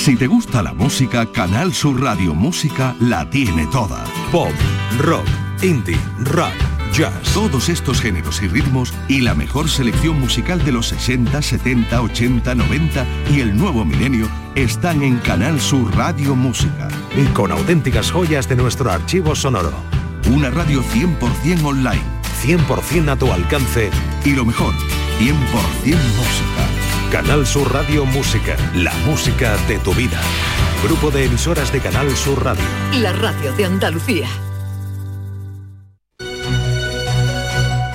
Si te gusta la música, Canal Sur Radio Música la tiene toda. Pop, rock, indie, rock, jazz. Todos estos géneros y ritmos y la mejor selección musical de los 60, 70, 80, 90 y el nuevo milenio están en Canal Sur Radio Música. Y con auténticas joyas de nuestro archivo sonoro. Una radio 100% online. 100% a tu alcance. Y lo mejor, 100% música. Canal Sur Radio Música. La música de tu vida. Grupo de emisoras de Canal Sur Radio. La radio de Andalucía.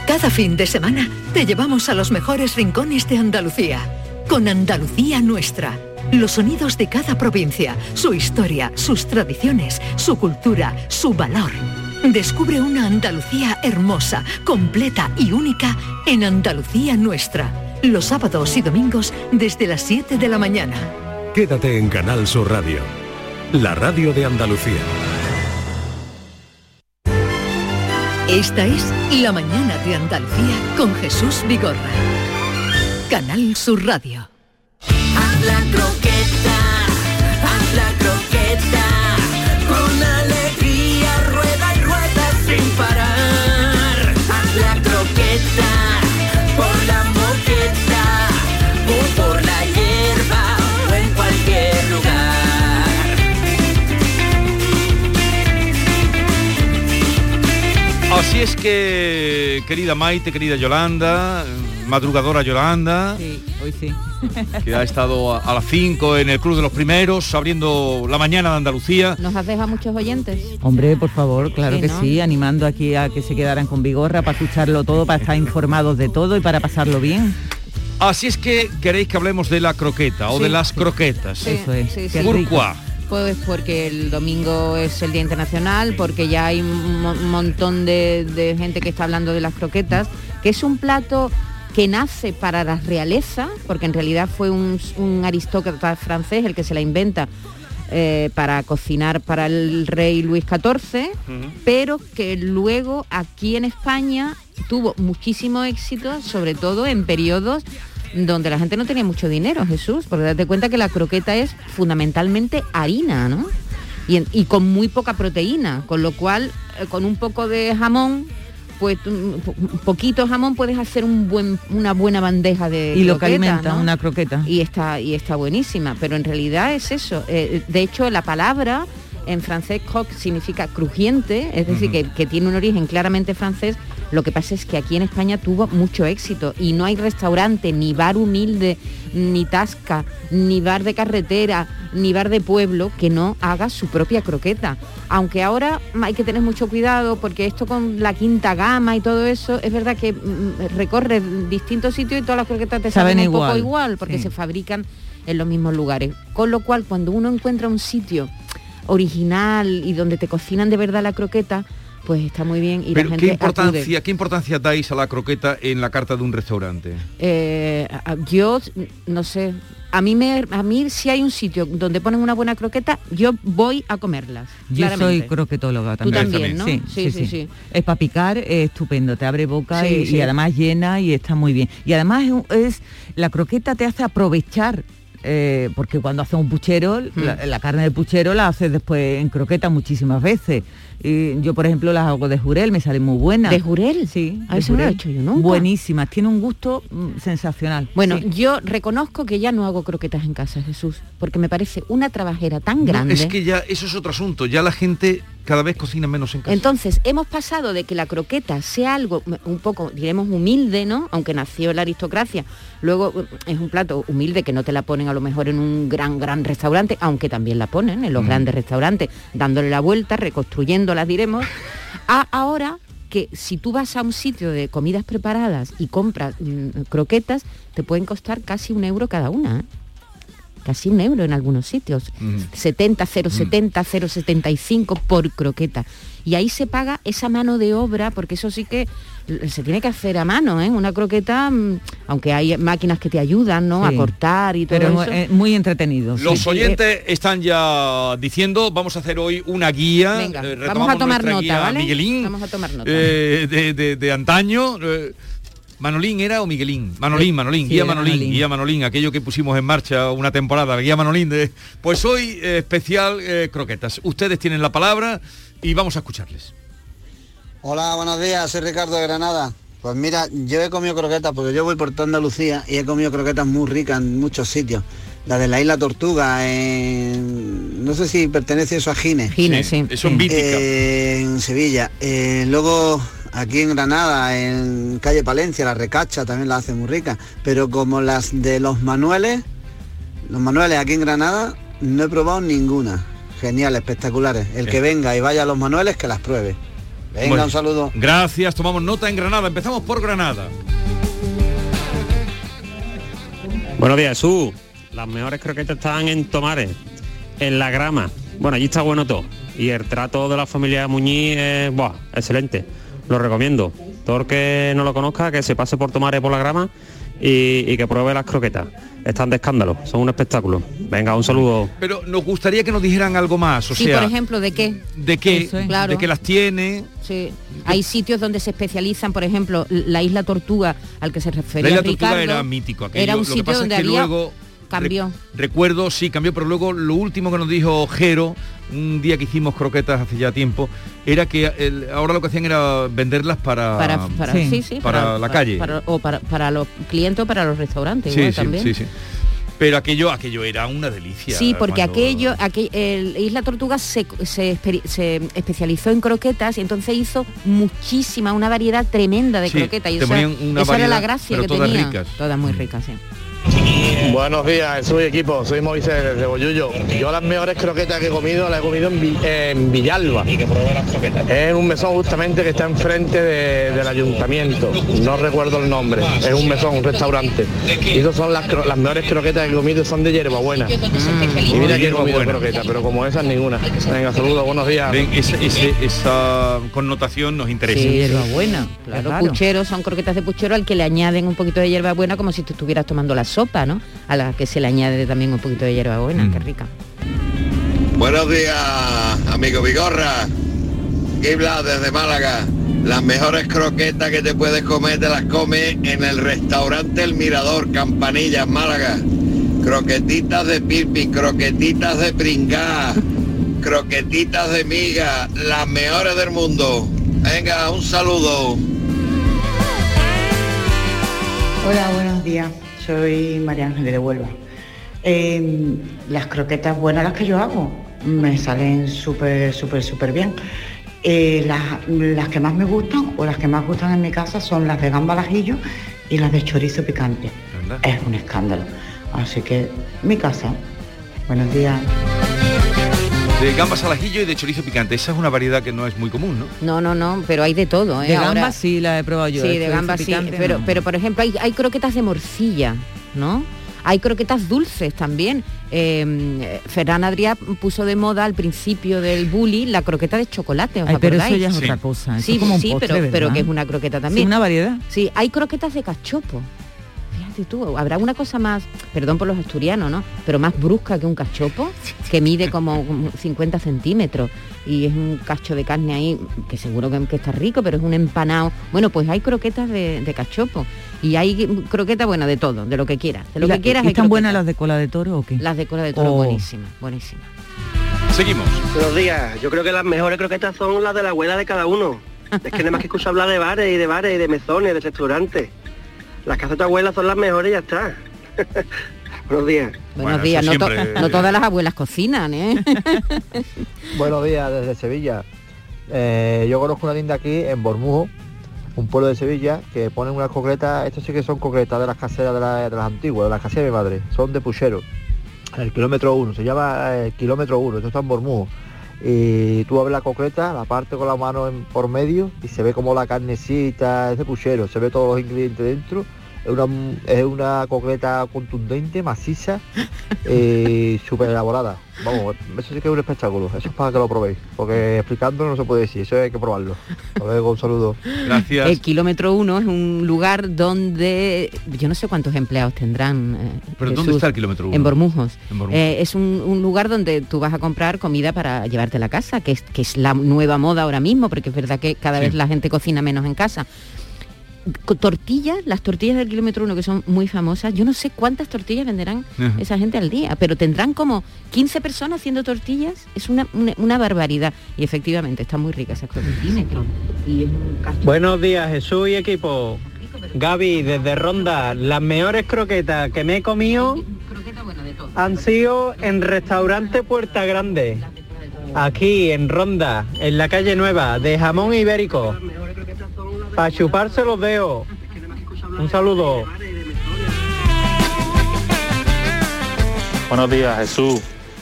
Cada fin de semana te llevamos a los mejores rincones de Andalucía. Con Andalucía Nuestra. Los sonidos de cada provincia, su historia, sus tradiciones, su cultura, su valor. Descubre una Andalucía hermosa, completa y única en Andalucía Nuestra. Los sábados y domingos desde las 7 de la mañana. Quédate en Canal Sur Radio. La radio de Andalucía. Esta es La mañana de Andalucía con Jesús Vigorra. Canal Sur Radio. Querida Maite, querida Yolanda, madrugadora Yolanda, Sí, hoy sí. que ha estado a, a las 5 en el Club de los Primeros, abriendo la mañana de Andalucía. ¿Nos has dejado muchos oyentes? Hombre, por favor, claro Sí, que ¿no? sí, animando aquí a que se quedaran con Vigorra para escucharlo todo, para estar informados de todo y para pasarlo bien. Así es que queréis que hablemos de la croqueta o Sí. de las croquetas. Sí, Eso es. sí, Qué? Pues porque el domingo es el Día Internacional, porque ya hay un mo- montón de, de gente que está hablando de las croquetas, que es un plato que nace para la realeza, porque en realidad fue un, un aristócrata francés el que se la inventa eh, para cocinar para el rey Luis XIV, pero que luego aquí en España tuvo muchísimo éxito, sobre todo en periodos donde la gente no tenía mucho dinero, Jesús, porque date cuenta que la croqueta es fundamentalmente harina, ¿no? Y, en- y con muy poca proteína, con lo cual eh, con un poco de jamón, pues un un poquito jamón puedes hacer un buen, una buena bandeja de Y lo que alimenta, ¿no? una croqueta. y está y está buenísima pero en realidad es eso Eh, de hecho la palabra en francés croque significa crujiente es decir que, que tiene un origen claramente francés lo que pasa es que aquí en España tuvo mucho éxito y no hay restaurante ni bar humilde ni tasca ni bar de carretera ni bar de pueblo que no haga su propia croqueta aunque ahora hay que tener mucho cuidado porque esto con la quinta gama y todo eso es verdad que mm, recorre distintos sitios y todas las croquetas te Saben saben un igual, poco igual porque sí. se fabrican en los mismos lugares. Con lo cual, cuando uno encuentra un sitio original y donde te cocinan de verdad la croqueta, pues está muy bien y Pero la ¿qué gente acude. importancia, ¿qué importancia dais a la croqueta en la carta de un restaurante? Eh, a- yo no sé, a mí me, a mí si hay un sitio donde ponen una buena croqueta, yo voy a comerlas. Yo soy croquetóloga Tú también. también, ¿no? Sí, sí, sí. sí. Es para picar, es estupendo, te abre boca Sí, y, sí. y además llena y está muy bien. Y además es- la croqueta te hace aprovechar. Eh, porque cuando haces un puchero, Hmm. la, la carne del puchero la haces después en croqueta muchísimas veces. Y yo, por ejemplo, las hago de jurel, me salen muy buenas. ¿De jurel? Sí. A eso no lo he hecho yo nunca. Buenísimas, tiene un gusto mm, sensacional. Bueno, Sí. yo reconozco que ya no hago croquetas en casa, Jesús, porque me parece una trabajera tan No, grande. es que ya eso es otro asunto, ya la gente cada vez cocina menos en casa. Entonces, hemos pasado de que la croqueta sea algo mm, un poco, diremos, humilde, ¿no? Aunque nació la aristocracia. Luego mm, es un plato humilde que no te la ponen a lo mejor en un gran, gran restaurante, aunque también la ponen en los grandes restaurantes, dándole la vuelta, reconstruyéndolas, diremos. A ahora que si tú vas a un sitio de comidas preparadas y compras mm, croquetas, te pueden costar casi un euro cada una. ¿eh? casi un euro en algunos sitios. 70, 0,70, 0,75 por croqueta. Y ahí se paga esa mano de obra, porque eso sí que se tiene que hacer a mano, ¿eh? Una croqueta, mm, aunque hay máquinas que te ayudan, ¿no? Sí. A cortar y todo Pero eso. eh, muy entretenido. Los sí. oyentes están ya diciendo, vamos a hacer hoy una guía. Venga, eh, vamos a tomar nota, guía ¿vale? Miguelín, Vamos a tomar nota. eh, de, de- de antaño. eh, Manolín era o Miguelín? Manolín, Manolín, Sí, guía Manolín, Manolín. guía Manolín, aquello que pusimos en marcha una temporada, la guía Manolín de. Pues hoy eh, especial eh, croquetas. Ustedes tienen la palabra y vamos a escucharles. Hola, buenos días, soy Ricardo de Granada. Pues mira, yo he comido croquetas porque yo voy por toda Andalucía y he comido croquetas muy ricas en muchos sitios. La de la isla Tortuga, en... no sé si pertenece eso a Gines. Gines, sí. Eso en Vítica. Eh, en Sevilla. Eh, luego aquí en Granada, en calle Palencia, la recacha también la hace muy rica. Pero como las de los Manueles, los Manueles aquí en Granada, no he probado ninguna. Genial, espectaculares. El que venga y vaya a los Manueles, que las pruebe. Venga, Bueno, un saludo. Gracias, tomamos nota en Granada. Empezamos por Granada. Buenos días, Jesús. Las mejores croquetas están en Tomares, en la grama. Bueno, allí está bueno todo. Y el trato de la familia Muñiz es buah, excelente. Lo recomiendo. Todo el que no lo conozca, que se pase por Tomares por la grama y, y que pruebe las croquetas. Están de escándalo, son un espectáculo. Venga, un saludo. Pero nos gustaría que nos dijeran algo más, o sí, sea, por ejemplo, ¿de qué? de qué, es. Claro. de qué las tiene. Sí. Hay sitios donde se especializan, por ejemplo, la isla Tortuga, al que se refería La isla Ricardo. Tortuga era mítico. aquello. Era un Lo que sitio pasa es donde que había luego cambió. Recuerdo, sí, cambió, pero luego lo último que nos dijo Jero, un día que hicimos croquetas hace ya tiempo, era que el- ahora lo que hacían era venderlas para, para, para, Sí. sí, sí, para la calle. para- o para, para los clientes o para los restaurantes sí, igual sí, también. sí, sí. Pero aquello, aquello era una delicia. Sí, porque cuando- aquello, aquel- el Isla Tortuga se, se espe- se especializó en croquetas y entonces hizo muchísima, una variedad tremenda de croquetas. Y esa, esa era la variedad, gracia que todas tenía. ricas. Todas muy Mm. ricas, sí. Buenos días, soy equipo, soy Moisés desde Boyullo. Yo las mejores croquetas que he comido las he comido en, Vi- en Villalba. Es un mesón justamente que está enfrente de- del ayuntamiento. No recuerdo el nombre. Es un mesón, un restaurante. Y esas son las, las mejores croquetas que he comido, son de hierbabuena. Y mira que he comido hierbabuena. croquetas, pero como esas ninguna. Venga, saludos, buenos días. Ven, esa connotación nos interesa. Sí, hierbabuena, Claro, claro. puchero, son croquetas de puchero al que le añaden un poquito de hierbabuena como si tú estuvieras tomando la sopa, ¿no? A la que se le añade también un poquito de hierbabuena, Mm. qué rica. Buenos días, amigo Vigorra. Gibla desde Málaga. Las mejores croquetas que te puedes comer te las comes en el restaurante El Mirador, Campanillas, Málaga. Croquetitas de pipi, croquetitas de pringá, croquetitas de miga, las mejores del mundo. Venga, un saludo. Hola, buenos días. Soy María Ángel de Huelva. Eh, las croquetas buenas las que yo hago me salen súper, súper, súper bien. Eh, las, las que más me gustan o las que más gustan en mi casa son las de gamba al ajillo y las de chorizo picante. Anda. Es un escándalo. Así que mi casa. Buenos días. De gambas al ajillo y de chorizo picante. Esa es una variedad que no es muy común, ¿no? No, no, no, pero hay de todo, ¿eh? De Ahora- gambas sí la he probado yo. Sí, el de gambas sí, picante pero, no. pero por ejemplo hay, hay croquetas de morcilla, ¿no? Hay croquetas dulces también. Eh, Ferran Adrià puso de moda al principio del bully la croqueta de chocolate, ¿os Ay, pero eso acordáis? ya es Sí. otra cosa. Eso Sí, es como un sí, postre, pero, pero que es una croqueta Sí, también. una variedad. Sí, hay croquetas de cachopo. Habrá una cosa más, perdón por los asturianos, ¿no? Pero más brusca que un cachopo, que mide como como 50 centímetros y es un cacho de carne ahí, que seguro que, que está rico, pero es un empanado. Bueno, pues hay croquetas de, de cachopo y hay croquetas, bueno, de todo, de lo que quieras. De lo ¿Y la- que quieras ¿y hay ¿Están buenas las de cola de toro o qué? Las de cola de toro, Oh. buenísimas, buenísimas. Seguimos. Buenos días. Yo creo que las mejores croquetas son las de la abuela de cada uno. Es que nada más que escucho hablar de bares y de bares y de mezones, de restaurantes. Las casas de tu abuela son las mejores y ya está. Buenos días. Buenos Bueno, días, no, to- siempre- no todas las abuelas cocinan, ¿eh? Buenos días desde Sevilla. Eh, yo conozco una tienda aquí en Bormujo, un pueblo de Sevilla, que ponen unas concretas, estos sí que son concretas de las caseras de, la- de las antiguas, de las caseras de mi madre, son de puchero, el kilómetro 1, se llama eh, kilómetro 1, esto está en Bormujo. Y tú abres la concreta, la parte con la mano por medio y se ve como la carnecita, es de puchero, se ve todos los ingredientes dentro Es una, es una croqueta contundente, maciza y súper elaborada. Vamos, eso sí que es un espectáculo. Eso es para que lo probéis. Porque explicándolo no se puede decir, eso hay que probarlo. Hasta luego, un saludo. Gracias. El kilómetro uno es un lugar donde yo no sé cuántos empleados tendrán. eh, ¿Pero dónde está el kilómetro uno? En Bormujos. En Bormujos. Eh, es un, un lugar donde tú vas a comprar comida para llevarte a la casa, que es, que es la nueva moda ahora mismo, porque es verdad que cada Sí. vez la gente cocina menos en casa. Tortillas, las tortillas del kilómetro uno que son muy famosas, yo no sé cuántas tortillas venderán Ajá. esa gente al día, pero tendrán como 15 personas haciendo tortillas, es una, una, una barbaridad. Y efectivamente, están muy ricas esas tortillas. Y es un cacho- Buenos días, Jesús y equipo. Gaby, desde Ronda, las mejores croquetas que me he comido han sido en restaurante Puerta Grande, aquí en Ronda, en la calle Nueva, de jamón ibérico. Para chuparse los dedos. Un saludo. Buenos días, Jesús.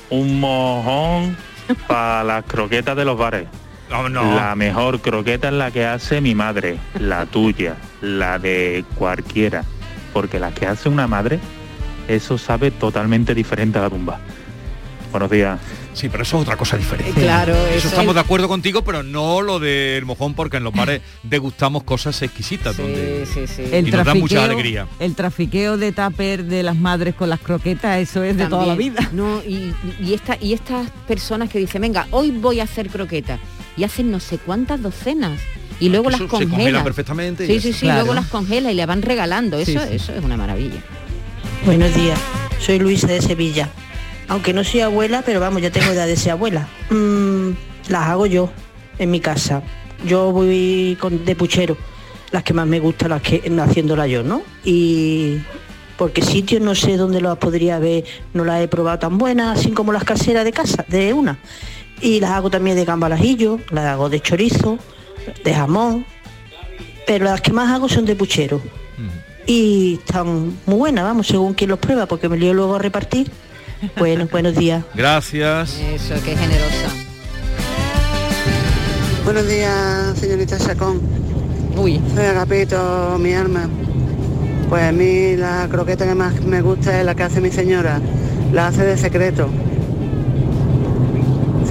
Un mojón para las croquetas de los bares. No, no. La mejor croqueta es la que hace mi madre, la tuya, la de cualquiera. Porque la que hace una madre, eso sabe totalmente diferente a la tumba. Buenos días. Sí, pero eso es otra cosa diferente. Claro, eso, eso estamos es- de acuerdo contigo, pero no lo del mojón, porque en los bares degustamos cosas exquisitas donde El y nos da mucha alegría. El trafiqueo de tupper de las madres con las croquetas, eso es de toda la vida. No, y, y, esta, y estas personas que dicen, venga, hoy voy a hacer croquetas. Y hacen no sé cuántas docenas. Y luego Eso las se congela congela. perfectamente y Sí, sí, sí, Claro. luego las congela y le van regalando. Sí, Eso, sí. eso es una maravilla. Buenos días, soy Luisa de Sevilla. Aunque no soy abuela, pero vamos, ya tengo edad de ser abuela. Mm, las hago yo en mi casa. Yo voy con, de puchero, las que más me gustan, las que haciéndolas yo, ¿no? Y porque sitios no sé dónde las podría ver, no las he probado tan buenas, así como las caseras de casa, de una. Y las hago también de gamba al ajillo, las hago de chorizo, de jamón, pero las que más hago son de puchero y están muy buenas, vamos, según quien los prueba, porque me lío luego a repartir. Bueno, buenos días. Gracias. Eso, qué generosa. Buenos días, señorita Chacón. Uy. Soy Agapito, mi alma. Pues a mí la croqueta que más me gusta es la que hace mi señora. La hace de secreto.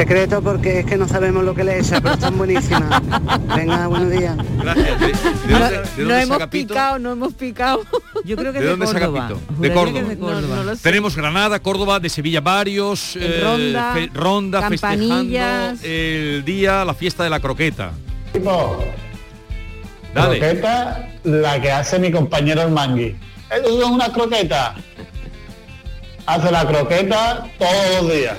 Secreto porque es que no sabemos lo que le echa, pero están buenísimas. Venga, buenos días. Gracias. ¿De, de No, dónde, de no dónde es hemos picado, no hemos picado. Yo creo ¿De dónde es Agapito? De Córdoba. No, no. Tenemos Granada, Córdoba, de Sevilla varios, eh, Ronda, fe- Ronda festejando Campanillas. el día, la fiesta de la croqueta. Dale. croqueta, la que hace mi compañero el mangui. Eso es una croqueta. Hace la croqueta todos los días.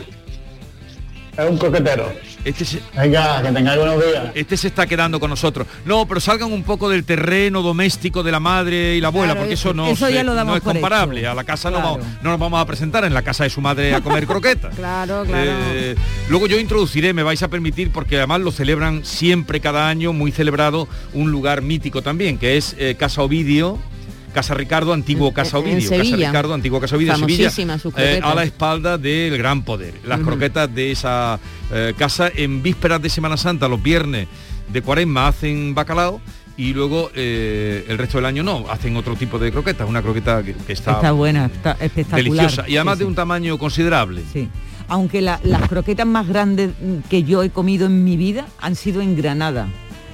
Es un croquetero. Este se, Venga, que tengáis buenos días. este se está quedando con nosotros. No, pero salgan un poco del terreno doméstico de la madre y la abuela, Claro, porque eso- no, eso ya se- lo damos no es comparable. hecho. A la casa no, Claro. vamos, no nos vamos a presentar en la casa de su madre a comer croquetas. Claro, claro. Eh, luego yo introduciré, me vais a permitir, porque además lo celebran siempre cada año, muy celebrado, un lugar mítico también, que es eh, Casa Ovidio. Casa Ricardo, antiguo Casa en Ovidio. Casa. Ricardo, antiguo Casa Ovidio, Sevilla, sus eh, a la espalda del gran poder. Las croquetas de esa eh, casa en vísperas de Semana Santa, los viernes de cuaresma hacen bacalao y luego eh, el resto del año no, hacen otro tipo de croquetas, una croqueta que, que está, Está buena, está espectacular. deliciosa y además Sí, de un tamaño considerable. Sí. Aunque la- las croquetas más grandes que yo he comido en mi vida han sido en Granada.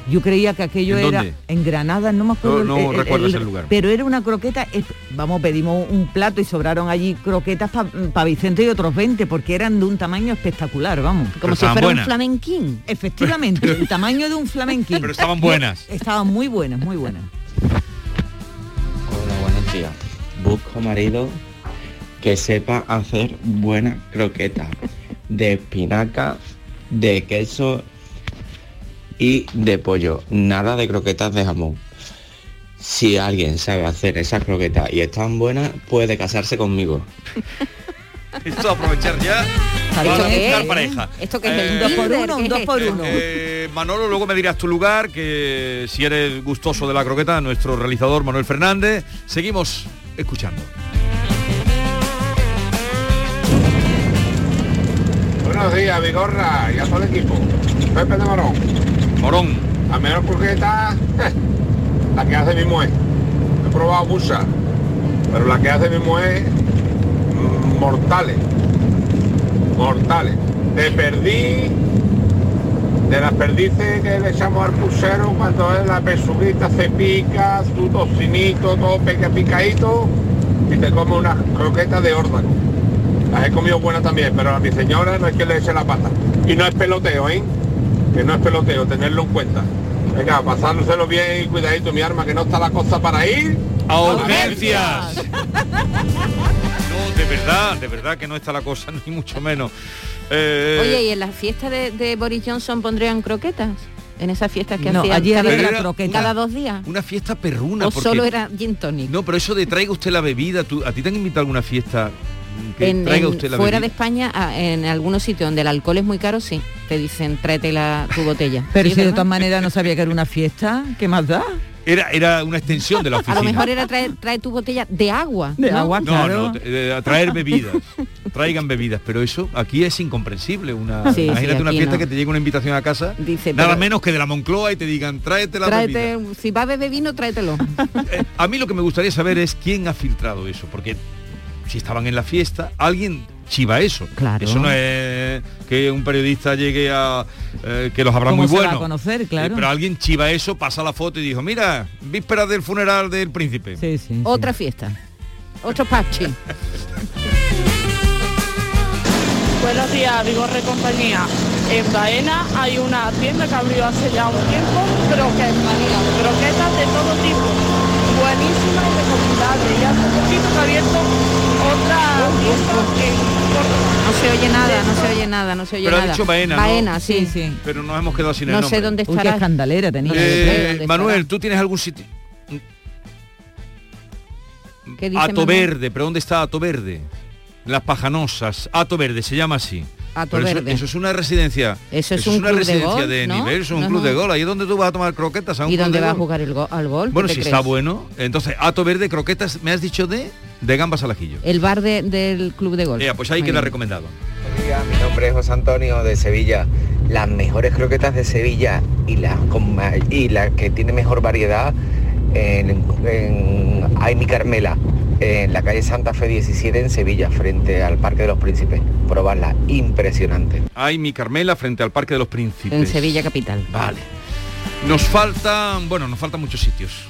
Yo creía que aquello ¿En era dónde? en Granada, no me acuerdo. No- el lugar. Pero era una croqueta, es- vamos, pedimos un plato y sobraron allí croquetas para Vicente y otros 20, porque eran de un tamaño espectacular, vamos. Como si fuera un flamenquín. Efectivamente, el tamaño de un flamenquín. Pero estaban buenas. Estaban muy buenas, muy buenas. Hola, buenos días. Busco marido que sepa hacer buenas croquetas de espinaca, de queso y de pollo. Nada de croquetas de jamón. Si alguien sabe hacer esas croquetas y están buenas, puede casarse conmigo. Esto aprovechar ya ¿Esto para buscar es? pareja. ¿Esto qué es el Eh, dos por Tinder? uno, ¿Qué un es dos por esto? uno. Eh, Manolo, luego me dirás tu lugar, que si eres gustoso de la croqueta, nuestro realizador Manuel Fernández. Seguimos escuchando. Buenos días, Vigorra y a todo el equipo. Pepe de Morón. Morón. La mejor croqueta, eh, la que hace mi mujer. he probado muchas, pero la que hace mi mujer, mm, mortales, mortales. De perdí, de las perdices que le echamos al pulsero cuando es la pechuguita se pica, su tocinito, todo pica picadito y te come unas croquetas de órgano. Las he comido buenas también, pero a mi señora no es que le eche la pata. Y no es peloteo, ¿eh? Que no es peloteo, tenerlo en cuenta. Venga, pasándoselo bien y cuidadito mi arma, que no está la cosa para ir. ¡A urgencias! No, de verdad, de verdad que no está la cosa, ni mucho menos. Eh, Oye, ¿y en la fiesta de, de Boris Johnson pondrían croquetas? En esas fiestas que No, hacían allí cada, la croqueta. cada dos días. una fiesta perruna. O porque- solo era gin tonic. No, pero eso de traiga usted la bebida, ¿tú- ¿a ti te han invitado a alguna fiesta que En- traiga en- usted la fuera de? España, ah, en algunos sitios donde el alcohol es muy caro, sí, te dicen tráete la, tu botella. Pero Sí, si de todas maneras no sabía que era una fiesta, ¿qué más da? Era, era una extensión de la A oficina. lo mejor era traer, trae tu botella de agua. De ¿no? agua, No, claro. no, eh, traer bebidas. Traigan bebidas, pero eso aquí es incomprensible. Una, Sí, imagínate sí, una fiesta no. que te llegue una invitación a casa, Dice, nada pero- menos que de la Moncloa y te digan, tráete la Tráete, bebida. si va a beber vino, tráetelo. Eh, a mí lo que me gustaría saber es quién ha filtrado eso, porque si estaban en la fiesta, alguien chiva eso. Claro. Eso no es que un periodista llegue a eh, que los habrá ¿Cómo muy se va a buenos. conocer, claro? Eh, pero alguien chiva eso, pasa la foto y dijo, mira, víspera del funeral del príncipe. Sí, sí. Otra fiesta. Otro parche. Buenos días, Vigorre Compañía. En Baena hay una tienda que abrió hace ya un tiempo, croquetas, croquetas de todo tipo. Buenísima y recomendable. Y hace poquito que ha abierto otra en Córdoba. No se oye nada, no se oye nada, no se oye Pero ha nada. dicho Baena, ¿no? Baena, sí. Pero nos hemos quedado sin el No nombre. sé dónde Uy, qué estará. escandalera tenía. Eh, ¿Dónde Manuel? ¿tú tienes algún sitio? ¿Qué dice Ato Manuel? Verde, pero ¿dónde está Ato Verde? Las Pajanosas, Ato Verde, se llama así. Ato Pero Verde. eso es una residencia. Eso es un una club de residencia golf, de ¿no? nivel, es un No, club de gol. Ahí es donde tú vas a tomar croquetas a un ¿Y dónde de va a gol. jugar el go- al gol? Bueno, ¿Qué si está bueno. Entonces, Ato Verde, croquetas, me has dicho de de gambas al ajillo. El bar de- del club de golf. Eh, pues ahí Muy queda bien. recomendado. Mi nombre es José Antonio de Sevilla. Las mejores croquetas de Sevilla y las y la que tiene mejor variedad en, en Aimi Carmela, en la calle Santa Fe 17 en Sevilla, frente al Parque de los Príncipes. Probarla, impresionante. Hay mi Carmela frente al Parque de los Príncipes. En Sevilla capital. Vale. Nos faltan, bueno, nos faltan muchos sitios.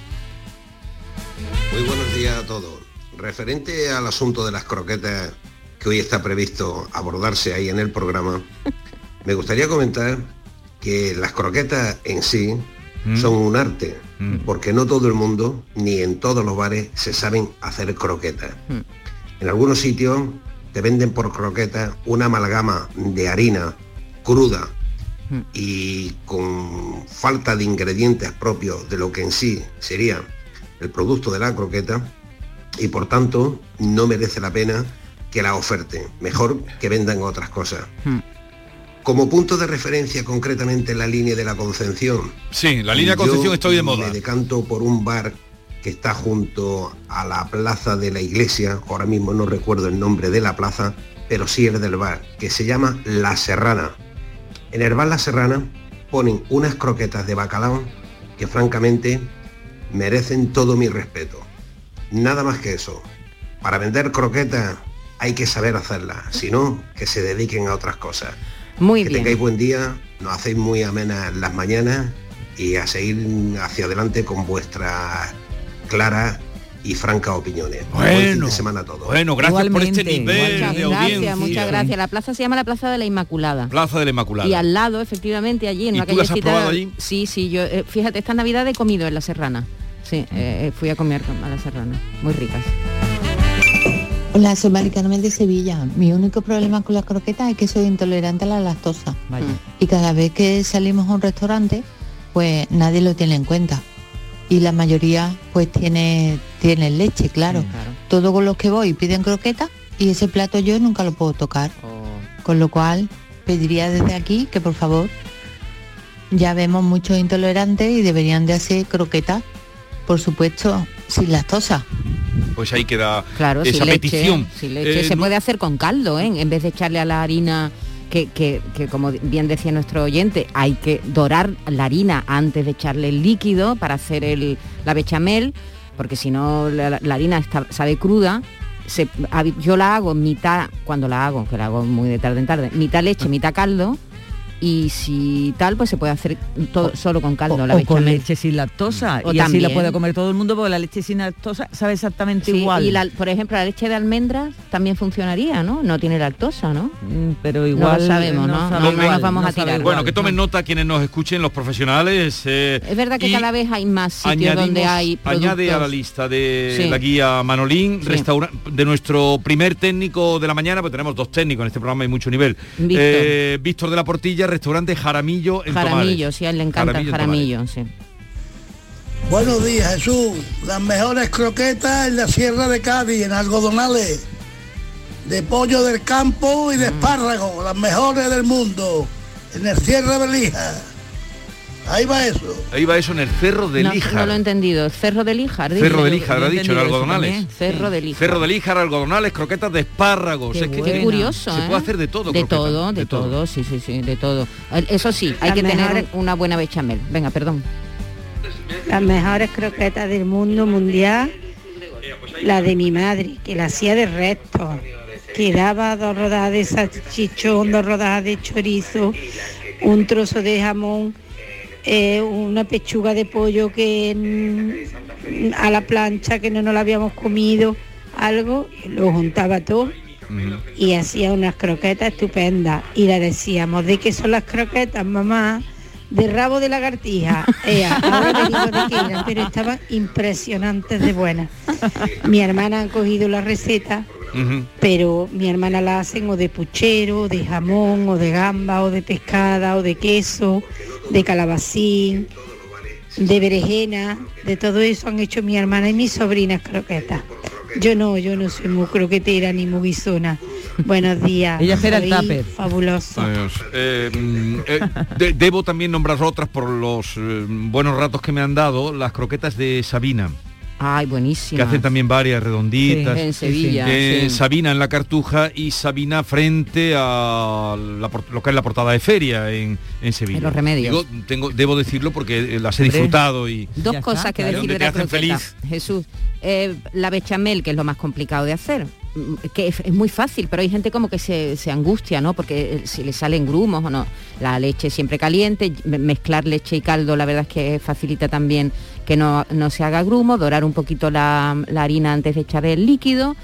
Muy buenos días a todos. Referente al asunto de las croquetas que hoy está previsto abordarse ahí en el programa, me gustaría comentar que las croquetas en sí son un arte, porque no todo el mundo, ni en todos los bares, se saben hacer croquetas. En algunos sitios te venden por croquetas una amalgama de harina cruda y con falta de ingredientes propios de lo que en sí sería el producto de la croqueta y por tanto no merece la pena que la oferten. Mejor que vendan otras cosas. Como punto de referencia concretamente en la línea de la Concepción. Sí, la línea Concepción estoy de moda. Me decanto por un bar que está junto a la plaza de la iglesia, ahora mismo no recuerdo el nombre de la plaza, pero sí es del bar, que se llama La Serrana. En el bar La Serrana ponen unas croquetas de bacalao que francamente merecen todo mi respeto. Nada más que eso. Para vender croquetas hay que saber hacerlas, si no, que se dediquen a otras cosas. Muy que bien. tengáis buen día, nos hacéis muy amenas las mañanas y a seguir hacia adelante con vuestras claras y francas opiniones. Buen fin de semana a todos. Bueno, gracias por este nivel Muchas de gracias, audiencia. muchas gracias. La plaza se llama la Plaza de la Inmaculada. Plaza de la Inmaculada. Y al lado, efectivamente, allí en ¿Y una tú las has probado allí? Sí, sí, yo, eh, fíjate, esta Navidad he comido en la Serrana. Sí, eh, fui a comer a la Serrana. Muy ricas. Mari Carmen de Sevilla. Mi único problema con las croquetas es que soy intolerante a la lactosa. Y cada vez que salimos a un restaurante, pues nadie lo tiene en cuenta. Y la mayoría pues tiene, tiene leche, claro. Todos con los que voy piden croquetas y ese plato yo nunca lo puedo tocar. Con lo cual pediría desde aquí que por favor ya vemos muchos intolerantes y deberían de hacer croquetas, por supuesto, sin lactosa. Pues ahí queda Claro, esa sin leche, petición. sin leche. Eh, se no- puede hacer con caldo, ¿eh? En vez de echarle a la harina, que, que- que como bien decía nuestro oyente, hay que dorar la harina antes de echarle el líquido para hacer el, la bechamel, porque si no la, la harina está, sabe cruda. se- yo la hago mitad, cuando la hago, que la hago muy de tarde en tarde, mitad leche, mitad caldo, y si tal, pues se puede hacer todo solo con caldo, la o con bechamel. leche sin lactosa. O y así la también. puede comer todo el mundo porque la leche sin lactosa sabe exactamente Sí, igual. Y la- por ejemplo, la leche de almendras también funcionaría, ¿no? No tiene lactosa, ¿no? pero no igual lo sabemos, no ¿no? sabe No, no igual, nos vamos no a tirar. Bueno, que tomen nota quienes nos escuchen, los profesionales. eh, Es verdad que cada vez hay más sitios donde hay Añade a la lista de Sí. la guía Manolín, Sí. de nuestro primer técnico de la mañana, pues tenemos dos técnicos en este programa, hay mucho nivel. Víctor. Eh, Víctor de la Portilla, restaurante Jaramillo en Jaramillo, Tomares. sí, a él le encanta Jaramillo jaramillo, sí. Buenos días, Jesús. Las mejores croquetas en la Sierra de Cádiz, en algodonales. De pollo del campo y Mm. de espárrago, las mejores del mundo. En el Sierra de Lija. Ahí va eso. Ahí va eso en el Cerro de no, Líjar. no lo he entendido. Cerro de Líjar. dice. Cerro de Líjar, lo ha dicho, en algodonales. también. Cerro de Líjar. Cerro de Líjar, algodonales, croquetas de espárragos. Qué es que curioso, Se ¿eh? puede hacer de todo. De croqueta, todo, de, todo. sí, sí, sí, de todo. Eh, Eso sí, hay Las que tener mejores- una buena bechamel. Venga, perdón. Las mejores croquetas del mundo mundial, la de mi madre, que la hacía de resto, que daba dos rodajas de salchichón, dos rodajas de chorizo, un trozo de jamón, eh, una pechuga de pollo que mm, a la plancha que no nos la habíamos comido, algo, lo juntaba todo y hacía unas croquetas estupendas. Y le decíamos, ¿de qué son las croquetas, mamá? De rabo de lagartija. Ahora te digo de qué eran, pero estaban impresionantes de buenas. Mi hermana han cogido la receta, pero mi hermana la hacen o de puchero, de jamón, o de gamba, o de pescada, o de queso, de calabacín, de berenjena, de todo eso han hecho mi hermana y mis sobrinas croquetas. Yo no, yo no soy muy croquetera ni muy guisona. Buenos días. Ella espera el tupper. Fabuloso. Adiós. Eh, eh, de- debo también nombrar otras por los eh, buenos ratos que me han dado, las croquetas de Sabina. Ay, buenísima. que hacen también varias redonditas. Sí, en Sevilla, Eh, sí. Sabina en la Cartuja y Sabina frente a la lo que es la portada de feria en, en Sevilla. En Los Remedios. Digo, tengo, debo decirlo porque eh, las he disfrutado y Dos cosas que decir de te la hacen feliz. Jesús, eh, la bechamel, que es lo más complicado de hacer, mm, que es, es muy fácil, pero hay gente como que se, se angustia, ¿no? Porque si le salen grumos o no. La leche siempre caliente, me- mezclar leche y caldo, la verdad es que facilita también que no, no se haga grumo, dorar un poquito la, la harina antes de echar el líquido.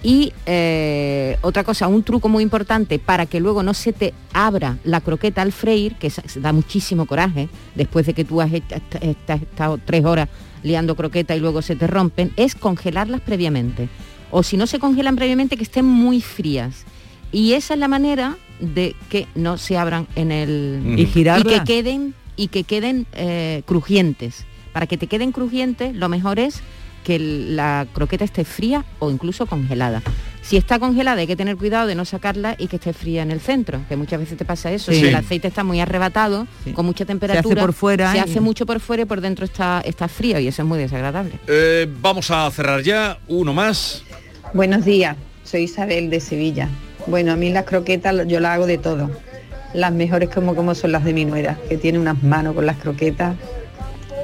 Y eh, otra cosa, un truco muy importante para que luego no se te abra la croqueta al freír, que da muchísimo coraje, después de que tú has, est- est- has estado tres horas liando croqueta y luego se te rompen, es congelarlas previamente. O si no se congelan previamente, que estén muy frías. Y esa es la manera de que no se abran en el... Y que queden, y que queden eh, crujientes. Para que te queden crujientes, lo mejor es que la croqueta esté fría o incluso congelada. Si está congelada hay que tener cuidado de no sacarla y que esté fría en el centro, que muchas veces te pasa eso, Sí. si el aceite está muy arrebatado, con mucha temperatura, por fuera se y- hace mucho por fuera y por dentro está, está frío y eso es muy desagradable. Eh, vamos a cerrar ya, uno más. Buenos días, soy Isabel de Sevilla. Bueno, a mí las croquetas yo las hago de todo. Las mejores como como son las de mi nuera, que tiene unas manos con las croquetas.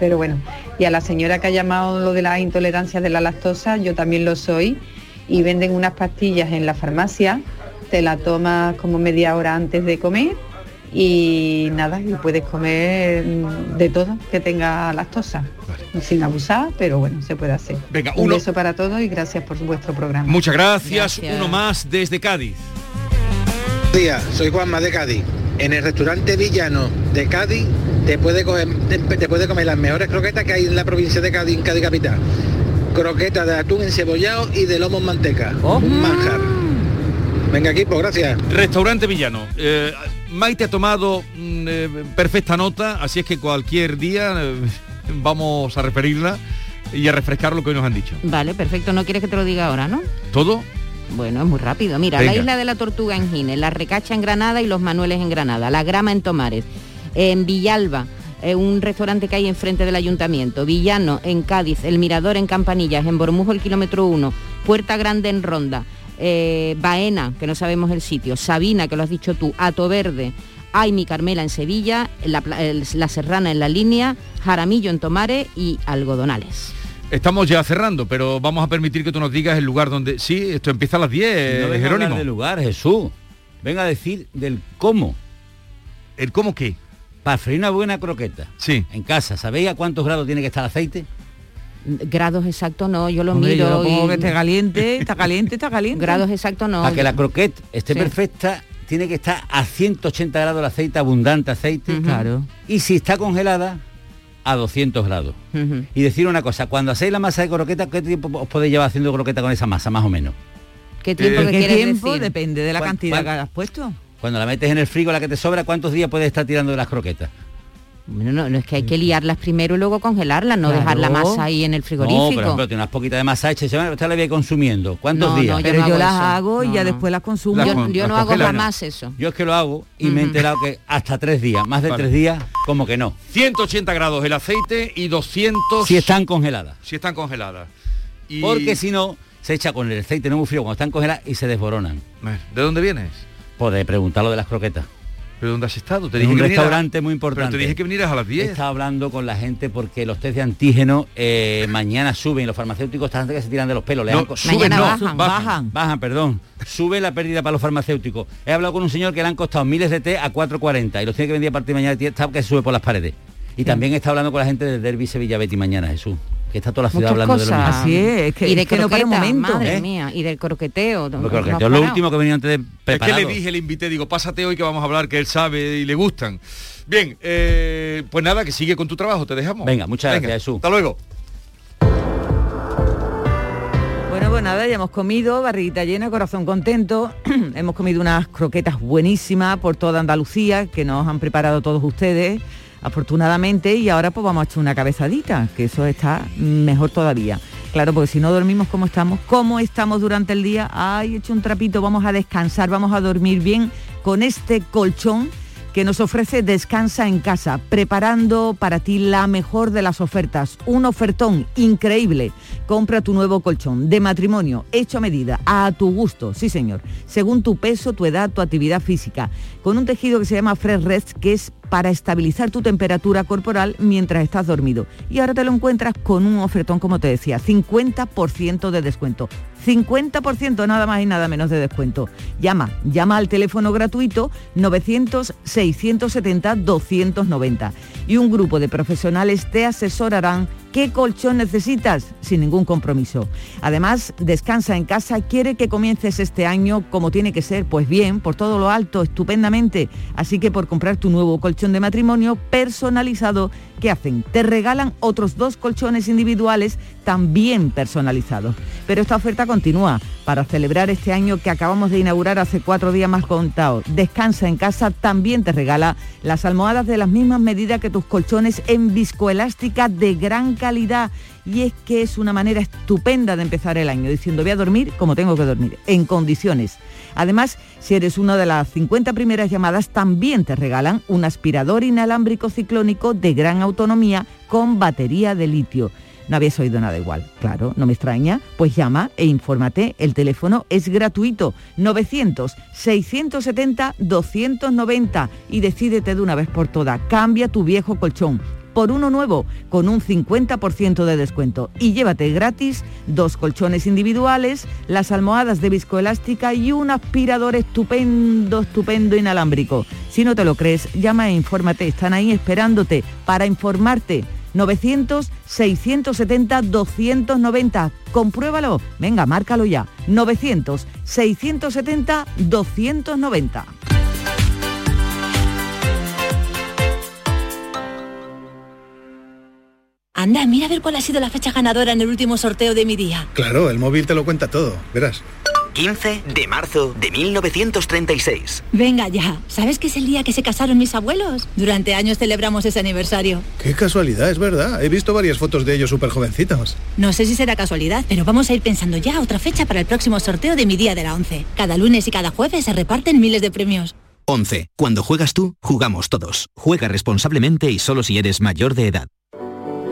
Pero bueno, y a la señora que ha llamado lo de las intolerancias de la lactosa, yo también lo soy. Y venden unas pastillas en la farmacia, te la tomas como media hora antes de comer y nada, y puedes comer mm, de todo que tenga lactosa. Sin abusar, pero bueno, se puede hacer. Venga, Un beso para todos y gracias por vuestro programa. Muchas gracias. Gracias. Uno más desde Cádiz. Buenos días, soy Juanma de Cádiz. En el restaurante Villano de Cádiz te puede, coger- te, te puede comer las mejores croquetas que hay en la provincia de Cádiz, en Cádiz capital. Croquetas de atún encebollado y de lomo en manteca. Un manjar. Venga equipo, gracias. Restaurante Villano. Eh, Maite ha tomado mm, eh, perfecta nota, así es que cualquier día eh, vamos a referirla y a refrescar lo que hoy nos han dicho. Vale, perfecto, no quieres que te lo diga ahora, ¿no? ¿Todo? Bueno, es muy rápido. Mira, Venga. la isla de la Tortuga en Gines, la Recacha en Granada y los Manueles en Granada, la Grama en Tomares, en Villalba, eh, un restaurante que hay enfrente del ayuntamiento, Villano en Cádiz, El Mirador en Campanillas, en Bormujo el kilómetro 1, Puerta Grande en Ronda, eh, Baena, que no sabemos el sitio, Sabina, que lo has dicho tú, Ato Verde, Aimi Carmela en Sevilla, la, la Serrana en la línea, Jaramillo en Tomares y Algodonales. Estamos ya cerrando, pero vamos a permitir que tú nos digas el lugar donde... Sí, esto empieza a las 10, no Jerónimo. del lugar, Jesús. Venga a decir del cómo. ¿El cómo qué? Para freír una buena croqueta. Sí. En casa, ¿sabéis a cuántos grados tiene que estar el aceite? Grados exactos no, yo lo Hombre, yo miro. lo pongo y- que esté caliente, está caliente, está caliente. Grados exactos no. Para que la croqueta esté Sí. perfecta, tiene que estar a 180 grados el aceite, abundante aceite. Claro. Y si está congelada, a 200 grados. Y decir una cosa, cuando hacéis la masa de croqueta, ¿qué tiempo os podéis llevar haciendo croqueta con esa masa, más o menos? ¿Qué tiempo ¿Qué que quieres tiempo? decir? Depende de la ¿Cuán- cantidad que hayas puesto. Cuando la metes en el frigo, la que te sobra, ¿cuántos días puedes estar tirando de las croquetas? Bueno, no, no es que hay que liarlas primero y luego congelarlas, no Claro. dejar la masa ahí en el No, frigorífico. por ejemplo, tiene unas poquitas de masa hecha y se van, usted la voy consumiendo. ¿Cuántos No, no, días? yo Pero no yo las hago y No, ya no. después las consumo. Yo con- yo las no hago jamás eso. Yo es que lo hago y me he enterado que hasta tres días, más de Vale. tres días, como que no. 180 grados el aceite y 200 Si están congeladas. si están congeladas. Y- Porque si no, se echa con el aceite no muy frío cuando están congeladas y se desboronan. ¿De dónde vienes? Podéis preguntar lo de las croquetas. ¿Pero dónde has estado? Te En dije un que restaurante muy Pero importante. te dije que vinieras a las He 10. estado hablando con la gente porque los test de antígeno eh, mañana suben, los farmacéuticos están que se tiran de los pelos. No, suben, Mañana no, bajan, bajan. Bajan, perdón. Sube la pérdida para los farmacéuticos. He hablado con un señor que le han costado miles de té a 4.40 y los tiene que vender a partir de mañana, está que se sube por las paredes. Y también está hablando con la gente del Derby Sevilla Betty mañana, Jesús. Que está toda la ciudad Muchas hablando de lo mismo. Así es, es que- y de que no para un momento, madre ¿eh? mía, y del croqueteo. has es lo último que venía antes de Es que le dije, le invité, digo, pásate hoy que vamos a hablar, que él sabe y le gustan. Bien, eh, pues nada, que sigue con tu trabajo, te dejamos. Venga, muchas Venga, gracias, Jesús. Hasta luego. Bueno, pues nada, ya hemos comido, barriguita llena, corazón contento. hemos comido unas croquetas buenísimas por toda Andalucía que nos han preparado todos ustedes, afortunadamente, y ahora pues vamos a echar una cabezadita, que eso está mejor todavía. Claro, porque si no dormimos como estamos, como estamos durante el día, ay, he hecho un trapito, vamos a descansar, vamos a dormir bien con este colchón que nos ofrece Descansa en casa, preparando para ti la mejor de las ofertas. Un ofertón increíble. Compra tu nuevo colchón de matrimonio, hecho a medida, a tu gusto, sí señor, según tu peso, tu edad, tu actividad física, con un tejido que se llama Fresh Rest, que es para estabilizar tu temperatura corporal mientras estás dormido. Y ahora te lo encuentras con un ofertón, como te decía, 50% de descuento. 50% nada más y nada menos de descuento. Llama, llama al teléfono gratuito 900-670-290 y un grupo de profesionales te asesorarán qué colchón necesitas sin ningún compromiso. Además, Descansa en casa quiere que comiences este año como tiene que ser, pues bien, por todo lo alto, estupendamente. Así que por comprar tu nuevo colchón de matrimonio personalizado, ¿qué hacen? Te regalan otros dos colchones individuales también personalizados. Pero esta oferta continúa para celebrar este año que acabamos de inaugurar hace cuatro días más contado. Descansa en casa también te regala las almohadas de las mismas medidas que tus colchones en viscoelástica de gran calidad. Y es que es una manera estupenda de empezar el año, diciendo voy a dormir como tengo que dormir, en condiciones. Además, si eres una de las 50 primeras llamadas, también te regalan un aspirador inalámbrico ciclónico de gran autonomía con batería de litio. No habías oído nada igual, claro, no me extraña. Pues llama e infórmate, el teléfono es gratuito, 900-670-290 y decídete de una vez por todas, cambia tu viejo colchón por uno nuevo con un 50% de descuento y llévate gratis dos colchones individuales, las almohadas de viscoelástica y un aspirador estupendo, estupendo inalámbrico. Si no te lo crees, llama e infórmate, están ahí esperándote para informarte. 900-670-290. Compruébalo. Venga, márcalo ya. 900-670-290. Anda, mira a ver cuál ha sido la fecha ganadora en el último sorteo de mi día. Claro, el móvil te lo cuenta todo, verás. 15 de marzo de 1936. Venga ya, ¿sabes que es el día que se casaron mis abuelos? Durante años celebramos ese aniversario. Qué casualidad, es verdad. He visto varias fotos de ellos súper jovencitos. No sé si será casualidad, pero vamos a ir pensando ya otra fecha para el próximo sorteo de mi día de la 11. Cada lunes y cada jueves se reparten miles de premios. 11. Cuando juegas tú, jugamos todos. Juega responsablemente y solo si eres mayor de edad.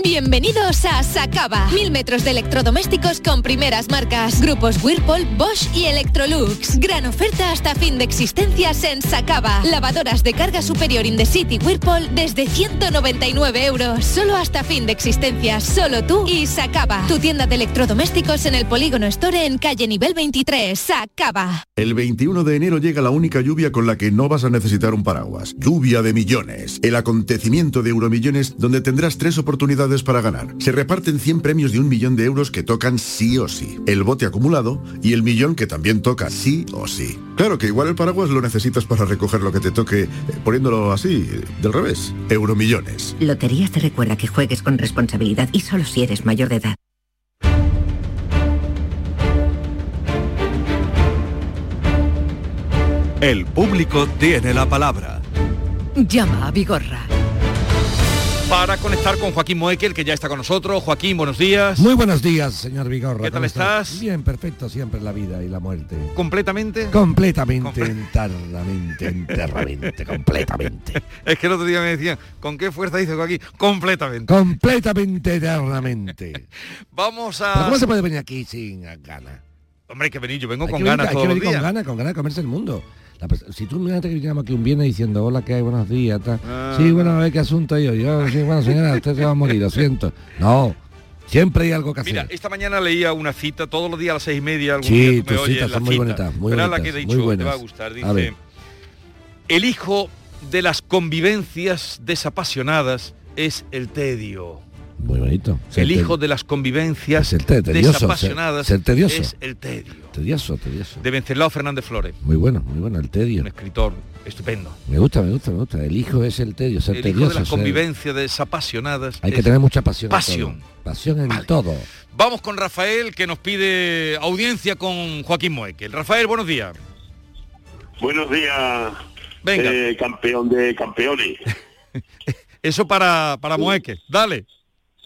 Bienvenidos a Sacaba. Mil metros de electrodomésticos con primeras marcas. Grupos Whirlpool, Bosch y Electrolux. Gran oferta hasta fin de existencias en Sacaba. Lavadoras de carga superior in the city Whirlpool desde 199 euros. Solo hasta fin de existencias. Solo tú y Sacaba. Tu tienda de electrodomésticos en el Polígono Store en calle nivel 23. Sacaba. El 21 de enero llega la única lluvia con la que no vas a necesitar un paraguas. Lluvia de millones. El acontecimiento de Euromillones donde tendrás tres oportunidades para ganar. Se reparten 100 premios de un millón de euros que tocan sí o sí. El bote acumulado y el millón que también toca sí o sí. Claro que igual el paraguas lo necesitas para recoger lo que te toque, eh, poniéndolo así, eh, del revés. Euromillones. Lotería te recuerda que juegues con responsabilidad y solo si eres mayor de edad. El público tiene la palabra. Llama a Vigorra. Para conectar con Joaquín Moekel, que ya está con nosotros. Joaquín, buenos días. Muy buenos días, señor Vigorra. ¿Qué tal ¿Cómo estás? Bien, perfecto, siempre la vida y la muerte. ¿Completamente? Completamente, enteramente, enterramente, completamente. Es que el otro día me decían, ¿con qué fuerza dice Joaquín? Completamente. Completamente, eternamente. Vamos ¿Pero a... ¿Cómo se puede venir aquí sin ganas? Hombre, hay que venir, yo vengo Hay con ganas hay que los venir con ganas, con ganas de comerse el mundo. La si tú imagínate que llegamos aquí un viernes diciendo hola, ¿qué hay? Buenos días, tal. Ah. Sí, bueno, a ver qué asunto hay hoy. Yo, sí, bueno, señora, usted se va a morir, lo siento. No, siempre hay algo que hacer. Mira, esta mañana leía una cita, todos los días a las seis y media, algún Sí, día tú me tus citas son muy cita. bonitas, muy la bonitas, que he muy dicho, te va a buenas. A ver. el hijo de las convivencias desapasionadas es el tedio. Muy bonito. Ser El hijo de las convivencias te- tedioso, desapasionadas ser- ser tedioso. es el tedio. Tedioso, tedioso. De Venceslao Fernández Flores, Muy bueno, muy bueno, el tedio. un escritor estupendo. Me gusta, me gusta, me gusta. El hijo es el tedio, ser el hijo de las ser- convivencias desapasionadas. Hay que es- tener mucha pasión. Pasión. Pasión en todo. Vamos con Rafael, que nos pide audiencia con Joaquín Moekel. Rafael, buenos días. Buenos días, Venga. eh, campeón de campeones. Eso para, para Moekel. Dale.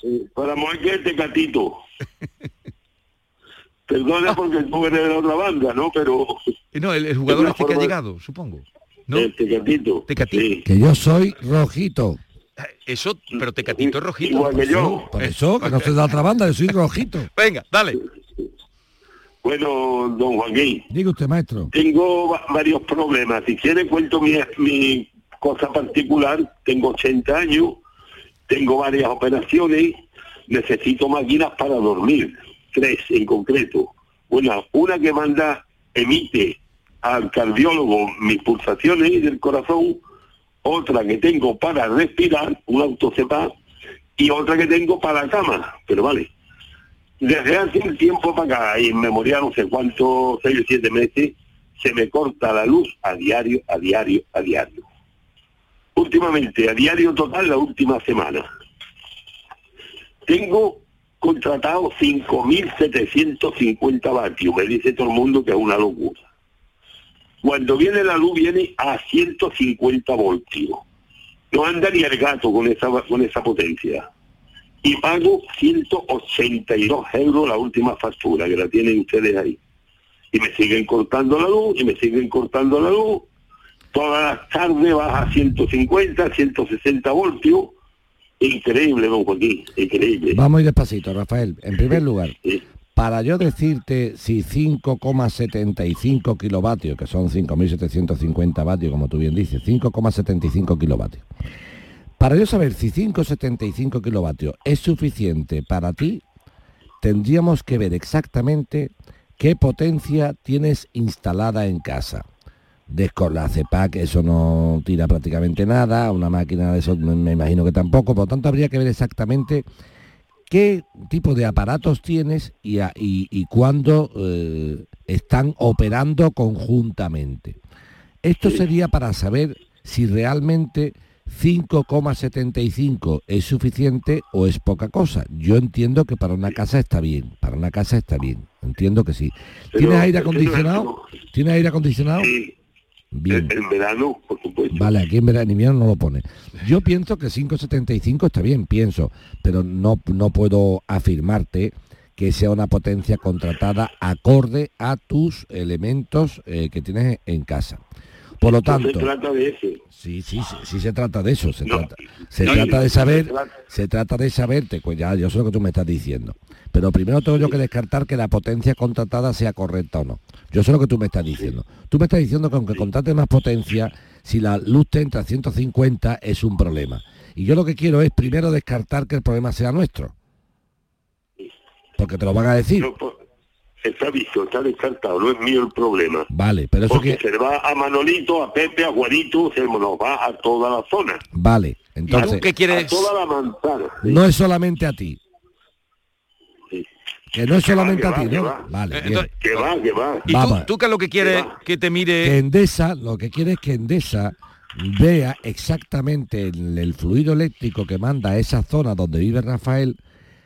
Sí, Para Moeque Tecatito. Perdona porque tú eres de la otra banda, ¿no? Pero No, el, el jugador este que ha llegado, supongo. ¿No? el Tecatito. Tecatito. Que yo soy rojito. Eso, pero Tecatito es rojito. Igual que yo. Por eso, que no soy de la otra banda, yo soy rojito. Venga, dale. Bueno, don Joaquín, Diga usted, maestro. tengo va- varios problemas. Si quiere cuento mi, mi cosa particular. Tengo 80 años, tengo varias operaciones, necesito máquinas para dormir, tres en concreto. Una, una que manda, emite al cardiólogo mis pulsaciones del corazón, otra que tengo para respirar, un autocepa, y otra que tengo para la cama, pero vale. Desde hace un tiempo para acá, y en memoria no sé cuántos, seis o siete meses, se me corta la luz a diario, a diario, a diario. Últimamente, a diario total, la última semana. Tengo contratado 5.750 vatios, me dice todo el mundo que es una locura. Cuando viene la luz viene a 150 voltios. No anda ni el gato con esa, con esa potencia. Y pago 182 euros la última factura, que la tienen ustedes ahí. Y me siguen cortando la luz, y me siguen cortando la luz. Todas las tardes baja a 150, 160 voltios. Increíble, don Joaquín, increíble. Vamos a ir despacito, Rafael. En primer lugar, para yo decirte si 5,75 kilovatios, que son 5.750 vatios, como tú bien dices, 5,75 kilovatios. Para yo saber si 5,75 kilovatios es suficiente para ti, tendríamos que ver exactamente qué potencia tienes instalada en casa. Con la CEPAC eso no tira prácticamente nada, una máquina de eso me imagino que tampoco, por lo tanto habría que ver exactamente qué tipo de aparatos tienes y, a- y- y cuándo eh, están operando conjuntamente. Esto sería para saber si realmente 5,75 es suficiente o es poca cosa. Yo entiendo que para una casa está bien, para una casa está bien, entiendo que sí. ¿Tienes aire acondicionado? ¿Tienes aire acondicionado? Sí. Bien. En verano, por supuesto. Vale, aquí en verano en invierno no lo pone. Yo pienso que 5,75 está bien, pienso, pero no, no puedo afirmarte que sea una potencia contratada acorde a tus elementos eh, que tienes en casa. Por lo No tanto, se trata de eso. Sí, sí, sí, sí se trata de eso, se No. trata, se No, trata de saber, se trata- se trata de saberte, pues ya, yo sé lo que tú me estás diciendo. Pero primero tengo yo que descartar que la potencia contratada sea correcta o no. Yo sé lo que tú me estás diciendo. Tú me estás diciendo que aunque contrates más potencia, si la luz te entra a 150 es un problema. Y yo lo que quiero es primero descartar que el problema sea nuestro. Porque te lo van a decir. No, pues, está visto, está descartado, no es mío el problema. Vale, pero eso Porque que... se le va a Manolito, a Pepe, a Juanito, se nos va a toda la zona. Vale, entonces... A toda la manzana. No es solamente a ti. Que no es solamente a va, ti, que ¿no? va. Vale, Eh, entonces- Que va, que va. ¿Y tú, Vamos. tú qué es lo que quieres que te mire? que Endesa, lo que quiere es que Endesa vea exactamente el, el fluido eléctrico que manda a esa zona donde vive Rafael,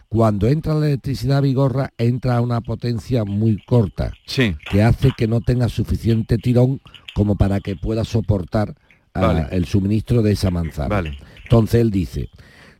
cuando entra la electricidad a Vigorra, entra a una potencia muy corta, que hace que no tenga suficiente tirón como para que pueda soportar ah, el suministro de esa manzana. Vale. Entonces él dice,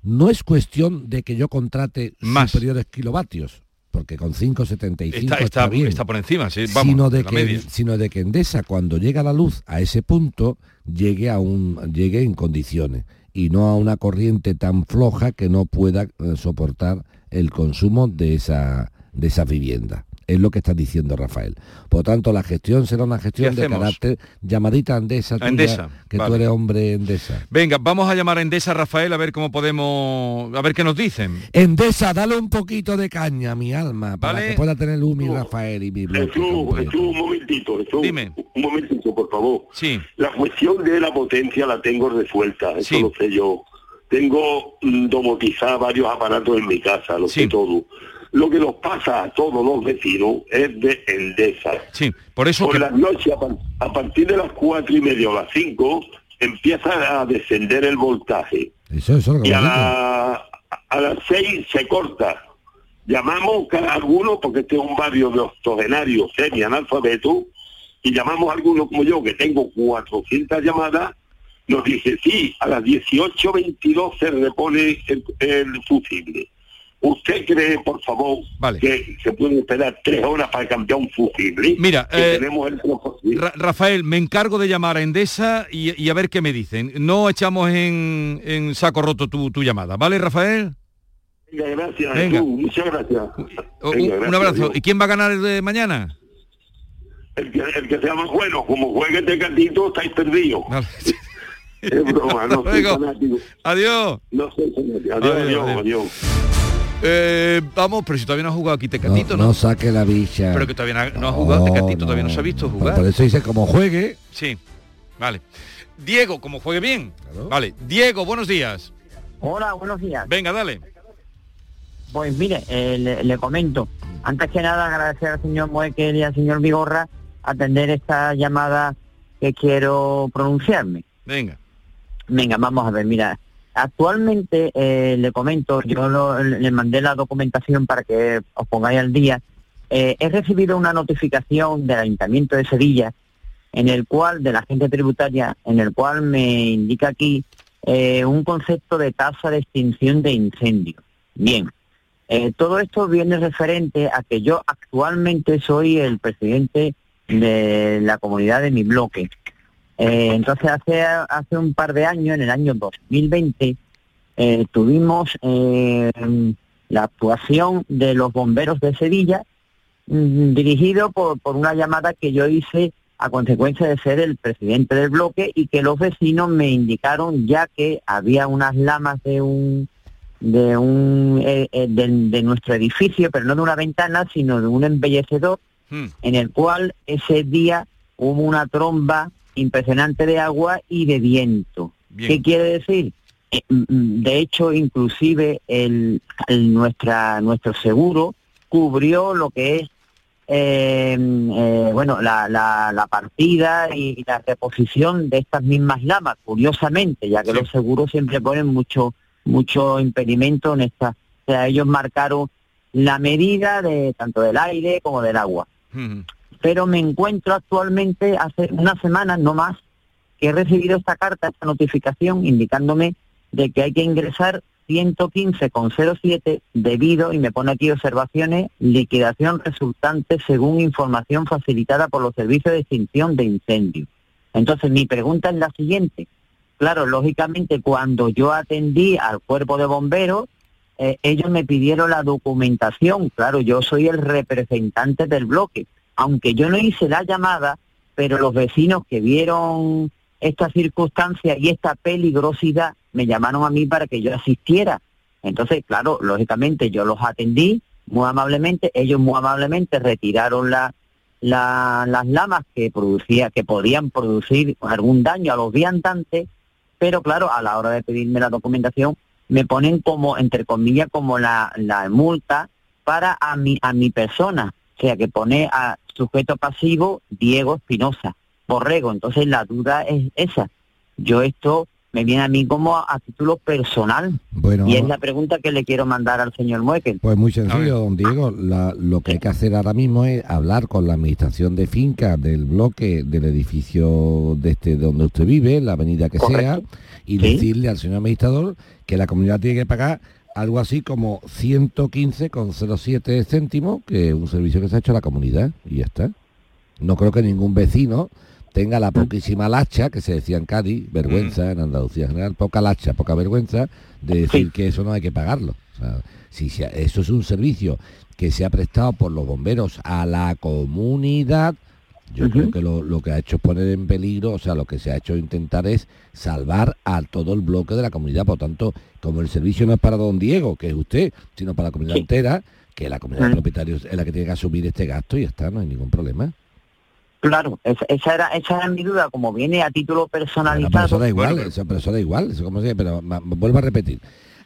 no es cuestión de que yo contrate superiores kilovatios, porque con 5,75 Está, está, está, bien está por encima, sí, vamos, sino, de la que, media. sino de que Endesa cuando llega la luz a ese punto llegue a un llegue en condiciones y no a una corriente tan floja que no pueda eh, soportar el consumo de esa de esa vivienda. Es lo que está diciendo Rafael. Por tanto, la gestión será una gestión de carácter llamadita Endesa, tuya, Endesa, que tú eres hombre Endesa. Venga, vamos a llamar a Endesa Rafael a ver cómo podemos, a ver qué nos dicen. Endesa, dale un poquito de caña a mi alma para Vale. que pueda tener luz mi Rafael y mi bloque. Jesús, Jesús, un momentito, Jesús. Dime. Un momentito, por favor. Sí. La cuestión de la potencia la tengo resuelta, eso Sí. lo sé yo. Tengo mm, domotizar varios aparatos en mi casa, lo sé todo. Lo que nos pasa a todos los vecinos es de Endesa. Sí, por eso Por que- las noches, a, par- a partir de las cuatro y media o las cinco, empieza a descender el voltaje. Eso, eso es lo que Y a, la- a las seis se corta. Llamamos cada alguno, porque este es un barrio de octogenarios semi-analfabetos, y llamamos a alguno como yo, que tengo 400 llamadas, nos dice, sí, a las 18.22 se repone el, el fusible. ¿Usted cree, por favor, que se puede esperar tres horas para cambiar un fusible? Mira, eh, tenemos el Ra- Rafael, me encargo de llamar a Endesa y, y a ver qué me dicen. No echamos en, en saco roto tu, tu llamada, ¿vale, Rafael? Venga, gracias, Venga. Jesús, muchas gracias. Venga, un, un gracias, abrazo. adiós. ¿Y quién va a ganar el de mañana? El que, el que sea más bueno, como juegue este gatito, estáis perdidos. Es broma, no Hasta soy luego. fanático. Adiós. No soy fanático. Adiós, Adiós, adiós. Eh, vamos, pero si todavía no ha jugado aquí Tecatito, no, ¿no? no saque la bicha. Pero que todavía no, no ha jugado Tecatito, todavía no se ha visto Por- jugar. Por eso dice, como juegue, Sí, vale. Diego, como juegue bien. Vale. Diego, buenos días. Hola, buenos días. Venga, dale. Pues mire, eh, le, le comento. Antes que nada agradecer al señor Moekel y al señor Vigorra atender esta llamada que quiero pronunciarme. Venga. Venga, vamos a ver, mira. Actualmente, eh, le comento, yo le mandé la documentación para que os pongáis al día. Eh, he recibido una notificación del Ayuntamiento de Sevilla en el cual, de la agencia tributaria, en el cual me indica aquí eh, un concepto de tasa de extinción de incendio. Bien, eh, todo esto viene referente a que yo actualmente soy el presidente de la comunidad de mi bloque. Eh, entonces hace, hace un par de años, en el año 2020, eh, tuvimos eh, la actuación de los bomberos de Sevilla, mm, dirigido por, por una llamada que yo hice a consecuencia de ser el presidente del bloque y que los vecinos me indicaron ya que había unas lamas de un de un eh, eh, de, de nuestro edificio, pero no de una ventana, sino de un embellecedor Hmm. en el cual ese día hubo una tromba impresionante de agua y de viento. Bien. ¿Qué quiere decir? Eh, mm, mm, de hecho, inclusive el, el- nuestra, nuestro seguro cubrió lo que es eh, eh, bueno, la, la, la partida y, la reposición de estas mismas lamas, curiosamente, ya que los seguros siempre ponen mucho, mucho impedimento en esta. O sea, ellos marcaron la medida de tanto del aire como del agua. Pero me encuentro actualmente hace una semana, no más, que he recibido esta carta, esta notificación indicándome de que hay que ingresar 115,07 debido, y me pone aquí observaciones, liquidación resultante según información facilitada por los servicios de extinción de incendios. Entonces, mi pregunta es la siguiente. Claro, lógicamente, cuando yo atendí al cuerpo de bomberos, eh, ellos me pidieron la documentación. Claro, yo soy el representante del bloque. Aunque yo no hice la llamada, pero los vecinos que vieron esta circunstancia y esta peligrosidad me llamaron a mí para que yo asistiera. Entonces, claro, lógicamente yo los atendí muy amablemente, ellos muy amablemente retiraron la, las lamas que producía, que podían producir algún daño a los viandantes, pero claro, a la hora de pedirme la documentación, me ponen como, entre comillas, como la, la multa para a mi, a mi persona, o sea, que pone a sujeto pasivo Diego Espinosa, Borrego. Entonces la duda es esa. Yo esto me viene a mí como a, título personal. Bueno, y es la pregunta que le quiero mandar al señor Muekel. Pues muy sencillo, don Diego. lo que hay que hacer ahora mismo es hablar con la administración de finca del bloque del edificio de este donde usted vive, la avenida que sea, y decirle al señor administrador que la comunidad tiene que pagar algo así como 115,07 céntimos, que es un servicio que se ha hecho a la comunidad, y ya está. No creo que ningún vecino tenga la poquísima lacha, que se decía en Cádiz, vergüenza, en Andalucía en general, poca lacha, poca vergüenza, de decir que eso no hay que pagarlo. si eso es un servicio que se ha prestado por los bomberos a la comunidad, yo creo que lo, que ha hecho es poner en peligro, o sea, lo que se ha hecho intentar es salvar a todo el bloque de la comunidad. Por tanto, como el servicio no es para don Diego, que es usted, sino para la comunidad entera, que la comunidad de propietarios es la que tiene que asumir este gasto y ya está, no hay ningún problema. Claro, esa, era, esa era mi duda, como viene a título personalizado. Pero, eso da igual, eso, da igual, eso como pero vuelvo a repetir.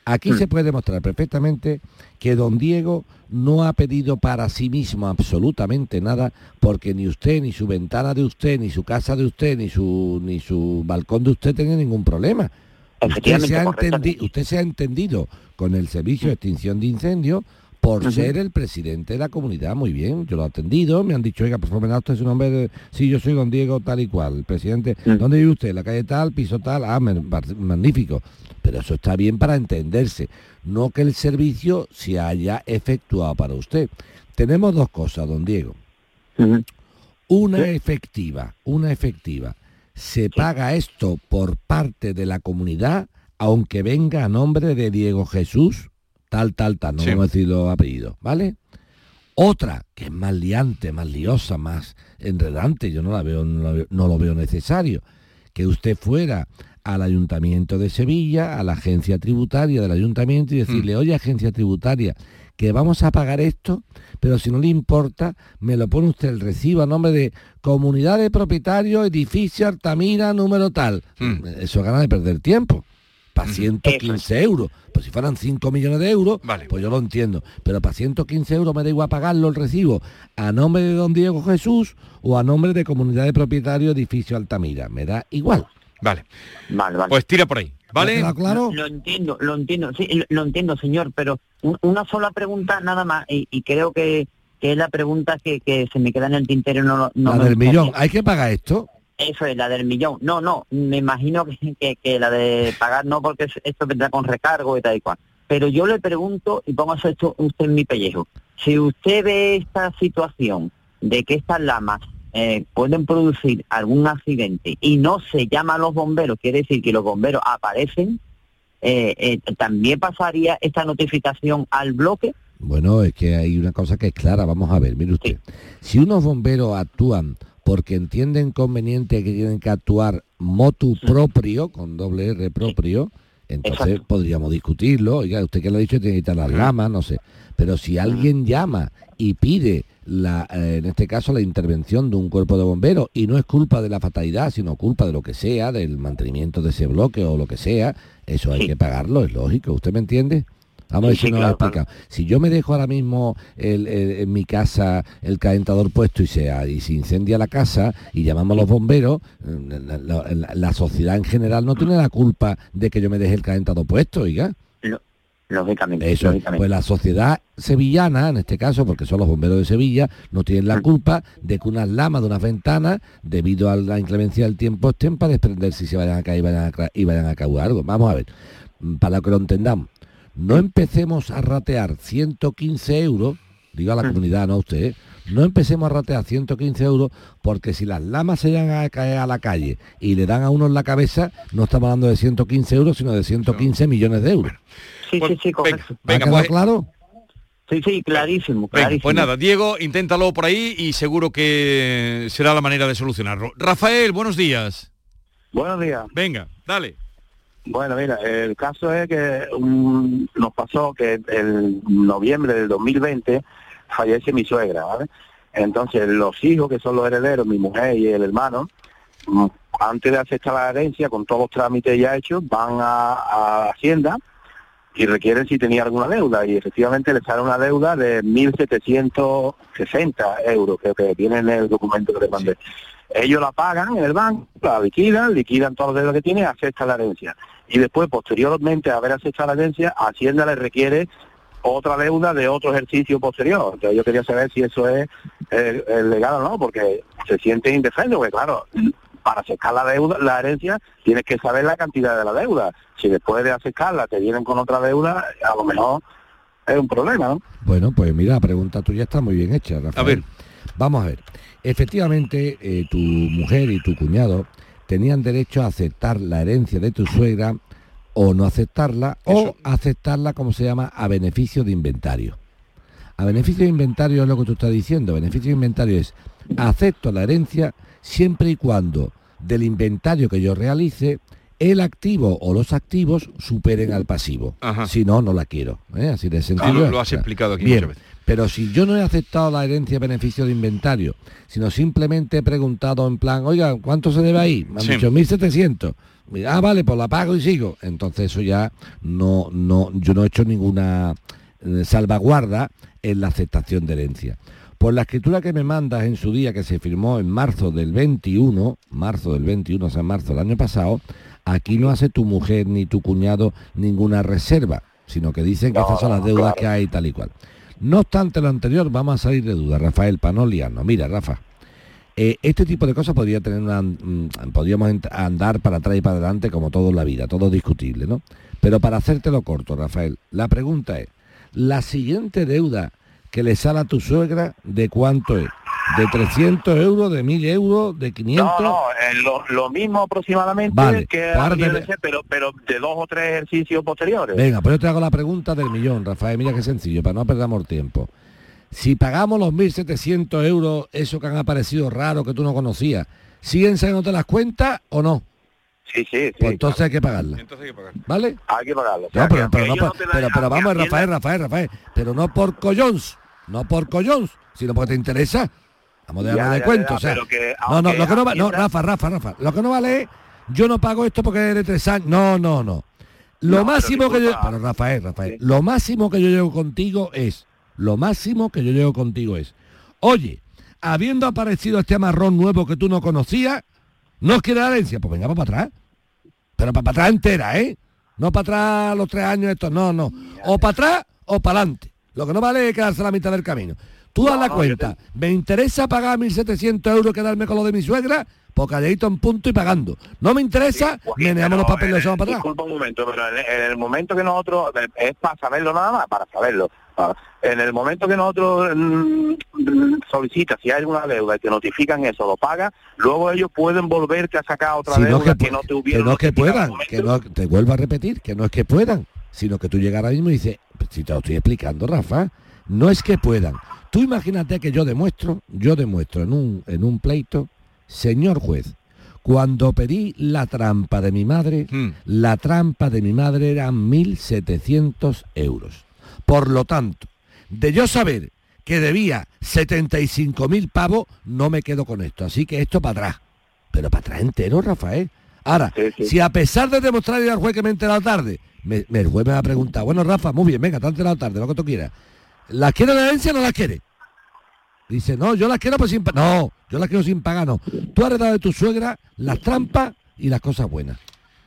Aquí se mm. puede demostrar perfectamente que don Diego no ha pedido para sí mismo absolutamente nada, porque ni usted, ni su ventana de usted, ni su casa de usted, ni su, ni su balcón de usted tiene ningún problema. Usted se, ha usted se ha entendido con el servicio de extinción de incendios por ser el presidente de la comunidad, muy bien, yo lo he atendido, me han dicho, oiga, por favor, me da usted su nombre, de... sí, yo soy don Diego tal y cual, el presidente, ¿dónde vive usted? La calle tal, piso tal, ah, magnífico, pero eso está bien para entenderse, no que el servicio se haya efectuado para usted. Tenemos dos cosas, don Diego. Una efectiva, una efectiva. Se paga esto por parte de la comunidad, aunque venga a nombre de Diego Jesús tal, tal, tal, no vamos a decir los apellidos, ¿vale? Otra, que es más liante, más liosa, más enredante, yo no la veo, no, lo veo necesario, que usted fuera al Ayuntamiento de Sevilla, a la agencia tributaria del Ayuntamiento y decirle, mm. oye, agencia tributaria, que vamos a pagar esto, pero si no le importa, me lo pone usted el recibo a nombre de Comunidad de Propietarios, Edificio Altamira, número tal. Mm. Eso gana de perder tiempo para 115 euros. Pues si fueran 5 millones de euros, pues yo lo entiendo. Pero para 115 euros me da igual pagarlo el recibo a nombre de don Diego Jesús o a nombre de Comunidad de Propietarios Edificio Altamira. Me da igual. Vale. Vale, Pues tira por ahí. ¿Vale? Claro? Lo, entiendo, lo entiendo, sí, lo, entiendo, señor, pero una sola pregunta nada más, y, creo que, es la pregunta que, se me queda en el tintero. No, no la del millón, ¿hay que pagar esto? Eso es, la del millón. No, no, me imagino que, que, la de pagar no, porque esto vendrá con recargo y tal y cual. Pero yo le pregunto, y pongo esto usted en mi pellejo, si usted ve esta situación de que estas lamas eh, pueden producir algún accidente y no se llama a los bomberos, quiere decir que los bomberos aparecen, eh, eh, ¿también pasaría esta notificación al bloque? Bueno, es que hay una cosa que es clara, vamos a ver, mire usted, si unos bomberos actúan porque entienden conveniente que tienen que actuar motu propio, con doble R propio, entonces podríamos discutirlo. Oiga, usted que lo ha dicho tiene que quitar las ramas, no sé. Pero si alguien llama y pide, la, eh, en este caso, la intervención de un cuerpo de bomberos, y no es culpa de la fatalidad, sino culpa de lo que sea, del mantenimiento de ese bloque o lo que sea, eso hay que pagarlo, es lógico. ¿Usted me entiende? Vamos a ver Sí, si nos lo ha claro, explicado. Si yo me dejo ahora mismo el- el- en mi casa el calentador puesto y se, y se incendia la casa y llamamos a los bomberos, eh, la, la- la- la sociedad en general no tiene la culpa de que yo me deje el calentador puesto, oiga. Lógicamente, Eso, lógicamente. pues la sociedad sevillana, en este caso, porque son los bomberos de Sevilla, no tienen la culpa de que unas lamas de unas ventanas, debido a la inclemencia del tiempo, estén para desprenderse y se vayan a caer y vayan a, y vayan a causar algo. Vamos a ver, mm, para que lo entendamos, no empecemos a ratear 115 euros, digo a la comunidad, no a usted, ¿eh? no empecemos a ratear 115 euros porque si las lamas se llegan a caer a la calle y le dan a uno en la cabeza, no estamos hablando de 115 euros, sino de 115 millones de euros. Sí, sí, sí, correcto. ¿Ha quedado pues- claro? Sí, sí, clarísimo, Venga, clarísimo. pues nada, Diego, inténtalo por ahí y seguro que será la manera de solucionarlo. Rafael, buenos días. Buenos días. Venga, dale. Bueno, mira, el caso es que nos pasó que el noviembre del 2020 fallece mi suegra, ¿vale? Entonces los hijos, que son los herederos, mi mujer y el hermano, mm, antes de aceptar la herencia, con todos los trámites ya hechos, van a Hacienda y requieren si tenía alguna deuda y efectivamente les sale una deuda de 1.760 euros, creo que viene en el documento que les mandé. Ellos la pagan en el banco, la liquidan, liquidan todos los deudas que tienen, aceptan la herencia. Y después, posteriormente a haber aceptado la herencia, Hacienda les requiere otra deuda de otro ejercicio posterior. Entonces yo quería saber si eso es eh, legal o no, porque se siente indefenso, porque claro, para acercar la deuda, la herencia, tienes que saber la cantidad de la deuda. Si después de acercarla te vienen con otra deuda, a lo mejor es un problema, ¿no? Bueno, pues mira, la pregunta tuya está muy bien hecha, Rafael. A ver. Vamos a ver. Efectivamente, eh, tu mujer y tu cuñado tenían derecho a aceptar la herencia de tu suegra o no aceptarla o aceptarla, como se llama, a beneficio de inventario. A beneficio de inventario es lo que tú estás diciendo. Beneficio de inventario es acepto la herencia siempre y cuando del inventario que yo realice el activo o los activos superen al pasivo. Si no, no la quiero. ¿eh? Así de sencillo. Ah, lo, es. lo has explicado aquí Bien, muchas veces. pero si yo no he aceptado la herencia beneficio de inventario, sino simplemente he preguntado en plan, oiga, ¿cuánto se debe ahí? Me han Sí. dicho 1.700. Ah, vale, pues la pago y sigo. Entonces eso ya no, no, yo no he hecho ninguna eh, salvaguarda en la aceptación de herencia. Por la escritura que me mandas en su día, que se firmó en marzo del 21, marzo del 21, o sea, marzo del año pasado, aquí no hace tu mujer ni tu cuñado ninguna reserva, sino que dicen que No, estas son las deudas claro. que hay tal y cual. No obstante lo anterior, vamos a salir de duda, Rafael, para no liarnos. Mira, Rafa, eh, este tipo de cosas podría tener una, mm, podríamos andar para atrás y para adelante como todo en la vida, todo discutible, ¿no? Pero para hacértelo corto, Rafael, la pregunta es, ¿la siguiente deuda que le sale a tu suegra, ¿de cuánto es? ¿De 300 euros, de 1000 euros, de 500? No, no, eh, lo, lo mismo aproximadamente Vale, que pero, pero de dos o tres ejercicios posteriores. Venga, pues yo te hago la pregunta del millón, Rafael. Mira qué sencillo, para no perdamos tiempo. Si pagamos los 1.700 euros, eso que han aparecido raro, que tú no conocías, ¿siguen saliéndote las cuentas o no? Sí, sí, sí. Pues entonces hay que pagarla. ¿Vale? Hay que. O No, sea, pero, que pero no te dan- pero- pero vamos, a- Rafael, Rafael, Rafael, pero no por collons, no por collons, sino porque te interesa. Vamos a dejarme de cuento, ya, o sea, pero que no, no, lo que no va, no, Rafa, Rafa, Rafa, lo que no vale es, yo no pago esto porque es de tres años, no, no, no. Lo No, máximo que yo, pero Rafael, Rafael, lo máximo que yo llevo contigo es, lo máximo que yo llevo contigo es, oye, habiendo aparecido este amarrón nuevo que tú no conocías, ¿no os quiere la herencia? Pues venga para atrás. Pero para atrás entera, ¿eh? No para atrás los tres años estos, no, no. O para atrás o para adelante. Lo que no vale es quedarse a la mitad del camino. Tú das la no, cuenta. ¿Me interesa pagar 1.700 euros quedarme con lo de mi suegra? Pues calladito en punto y pagando. No me interesa, meneamos los papeles y los echamos para atrás. Disculpa un momento, pero en, en el momento que nosotros, eh, es para saberlo nada más, para saberlo. En el momento que nosotros mm, mm, solicitas si hay alguna deuda y te notifican eso, lo pagas, luego ellos pueden volverte a sacar otra Si no deuda que, que, pu- no te que hubieran no es que puedan, que no, te vuelvo a repetir, que no es que puedan, sino que tú llegas ahora mismo y dices, "Pues si te lo estoy explicando, Rafa, no es que puedan. Tú imagínate que yo demuestro, yo demuestro en un, en un pleito, señor juez, cuando pedí la trampa de mi madre, la trampa de mi madre eran 1.700 euros. Por lo tanto, de yo saber que debía 75.000 pavos, no me quedo con esto. Así que esto para atrás. Pero para atrás entero, Rafael. Ahora, Sí, sí. si a pesar de demostrarle al juez que me he enterado tarde, me, me- el juez me va a preguntar, bueno, Rafa, muy bien, venga, te has enterado tarde, lo que tú quieras. ¿Las quiere la herencia o no las quiere? Dice, no, yo las quiero pues sin pagar. No, yo las quiero sin pagar, no. Tú has heredado de tu suegra las trampas y las cosas buenas.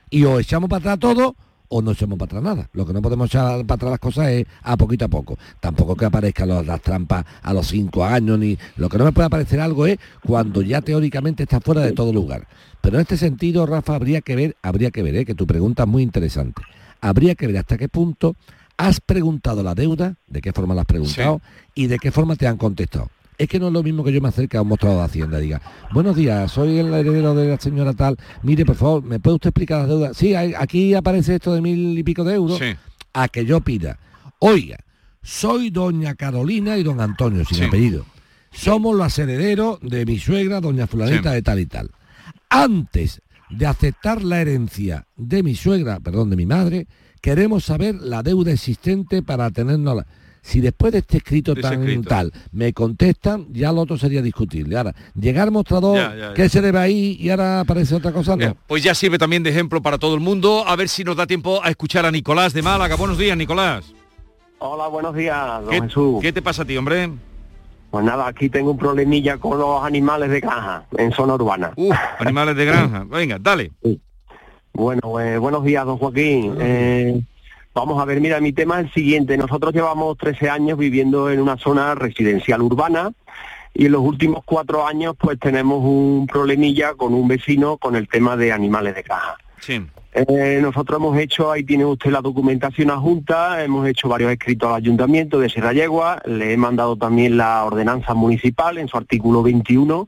Y o echamos para atrás todo o no echamos para atrás nada. Lo que no podemos echar para atrás las cosas es a poquito a poco. Tampoco que aparezcan los- las trampas a los cinco años, ni lo que no me puede aparecer algo es cuando ya teóricamente está fuera de todo lugar. Pero en este sentido, Rafa, habría que ver, habría que ver, ¿eh? que tu pregunta es muy interesante. Habría que ver hasta qué punto has preguntado la deuda, de qué forma la has preguntado y de qué forma te han contestado. Es que no es lo mismo que yo me acerque a un mostrador de Hacienda y diga, buenos días, soy el heredero de la señora tal, mire, por favor, ¿me puede usted explicar las deudas? Sí, hay- aquí aparece esto de mil y pico de euros, Sí. a que yo pida, oiga, soy doña Carolina y don Antonio, sin Sí. apellido. Somos los herederos de mi suegra, doña fulanita Sí. de tal y tal. Antes de aceptar la herencia de mi suegra, perdón, de mi madre, queremos saber la deuda existente para tenernos la... Si después de este escrito tan escrito. tal me contestan, ya lo otro sería discutible. Ahora, llegar al mostrador, Ya, ya, ¿qué ya. se debe ahí? Y ahora aparece otra cosa, no. Ya, Pues ya sirve también de ejemplo para todo el mundo. A ver si nos da tiempo a escuchar a Nicolás de Málaga. Buenos días, Nicolás. Hola, buenos días, don ¿Qué, Jesús. qué te pasa a ti, hombre? Pues nada, aquí tengo un problemilla con los animales de caja en zona urbana. Uf, animales de granja. Venga, dale. Bueno, eh, buenos días, don Joaquín. Eh, vamos a ver, mira, mi tema es el siguiente. Nosotros llevamos 13 años viviendo en una zona residencial urbana y en los últimos cuatro años pues tenemos un problemilla con un vecino con el tema de animales de caja. Sí. Eh, nosotros hemos hecho, ahí tiene usted la documentación adjunta, hemos hecho varios escritos al ayuntamiento de Sierra Yegua, le he mandado también la ordenanza municipal en su artículo 21,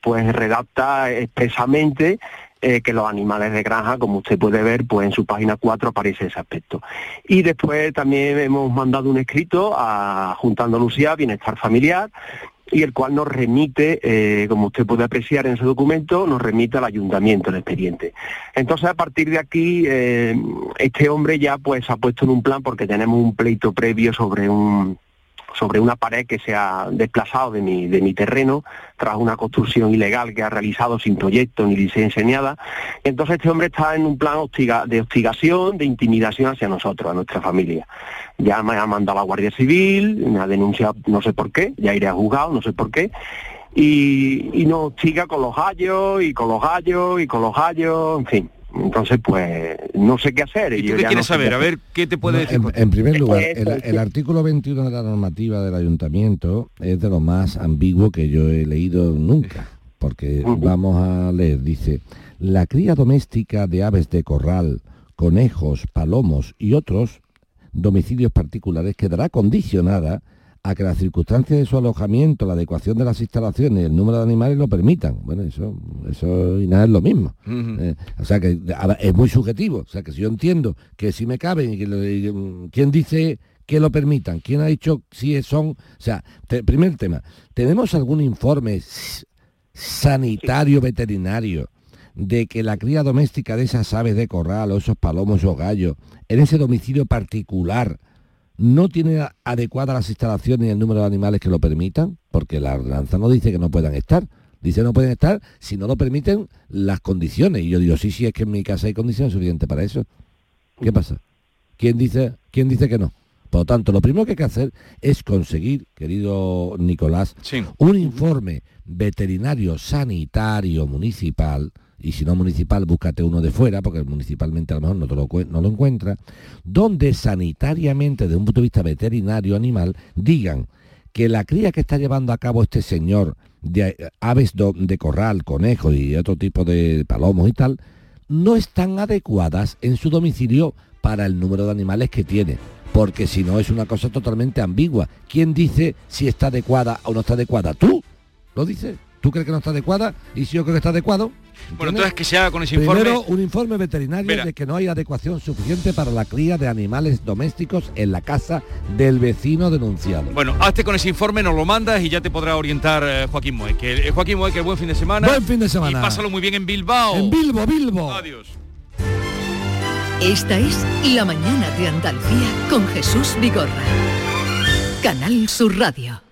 pues redacta expresamente eh, que los animales de granja, como usted puede ver, pues en su página 4 aparece ese aspecto. Y después también hemos mandado un escrito a Junta Andalucía Bienestar Familiar, y el cual nos remite, eh, como usted puede apreciar en ese documento, nos remite al ayuntamiento el expediente. Entonces, a partir de aquí, eh, este hombre ya pues ha puesto en un plan, porque tenemos un pleito previo sobre un sobre una pared que se ha desplazado de mi, de mi terreno tras una construcción ilegal que ha realizado sin proyecto ni licencia ni nada. Entonces este hombre está en un plan de hostigación, de intimidación hacia nosotros, a nuestra familia. Ya me ha mandado a la Guardia Civil, me ha denunciado no sé por qué, ya iré a juzgado, no sé por qué, y, y nos hostiga con los gallos, y con los gallos, y con los gallos, en fin. Entonces, pues, no sé qué hacer. ¿Y tú qué ya quieres no sé saber? qué A ver, ¿qué te puede No, decir? en, en primer lugar, Eso, el, el artículo 21 de la normativa del ayuntamiento es de lo más ambiguo que yo he leído nunca, porque vamos a leer, dice, la cría doméstica de aves de corral, conejos, palomos y otros domicilios particulares quedará condicionada a que las circunstancias de su alojamiento, la adecuación de las instalaciones el número de animales lo permitan. Bueno, eso, eso y nada es lo mismo. Eh, o sea que es muy subjetivo. O sea que si yo entiendo que si me caben y que lo- y, mm, quién dice que lo permitan, quién ha dicho si son, o sea, te- primer tema, ¿tenemos algún informe sanitario veterinario de que la cría doméstica de esas aves de corral o esos palomos o gallos en ese domicilio particular no tiene adecuadas las instalaciones y el número de animales que lo permitan? Porque la ordenanza no dice que no puedan estar. Dice no pueden estar si no lo permiten las condiciones. Y yo digo, sí, sí, es que en mi casa hay condiciones suficientes para eso. ¿Qué pasa? ¿Quién dice, quién dice que no? Por lo tanto, lo primero que hay que hacer es conseguir, querido Nicolás, un informe veterinario sanitario municipal, y si no municipal, búscate uno de fuera, porque municipalmente a lo mejor no, te lo, no lo encuentra, donde sanitariamente, desde un punto de vista veterinario animal, digan que la cría que está llevando a cabo este señor de eh, aves de corral, conejos y otro tipo de palomos y tal, no están adecuadas en su domicilio para el número de animales que tiene. Porque si no es una cosa totalmente ambigua. ¿Quién dice si está adecuada o no está adecuada? ¿Tú? ¿Lo dices? ¿Tú crees que no está adecuada? ¿Y si yo creo que está adecuado? Bueno, entonces que se haga con ese informe. Primero, un informe veterinario Mira. de que no hay adecuación suficiente para la cría de animales domésticos en la casa del vecino denunciado. Bueno, hazte con ese informe, nos lo mandas y ya te podrá orientar eh, Joaquín Moe. Que, eh, Joaquín Moe, que buen fin de semana. Buen fin de semana. Y pásalo muy bien en Bilbao. En Bilbo, Bilbo. Adiós. Esta es La mañana de Andalucía con Jesús Vigorra. Canal Sur Radio.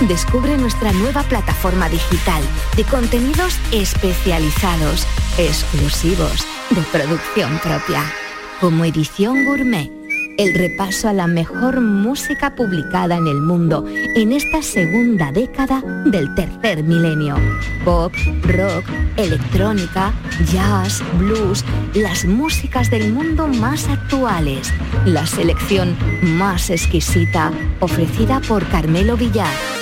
Descubre nuestra nueva plataforma digital de contenidos especializados, exclusivos, de producción propia, como edición gourmet. El repaso a la mejor música publicada en el mundo en esta segunda década del tercer milenio. Pop, rock, electrónica, jazz, blues, las músicas del mundo más actuales. La selección más exquisita ofrecida por Carmelo Villar.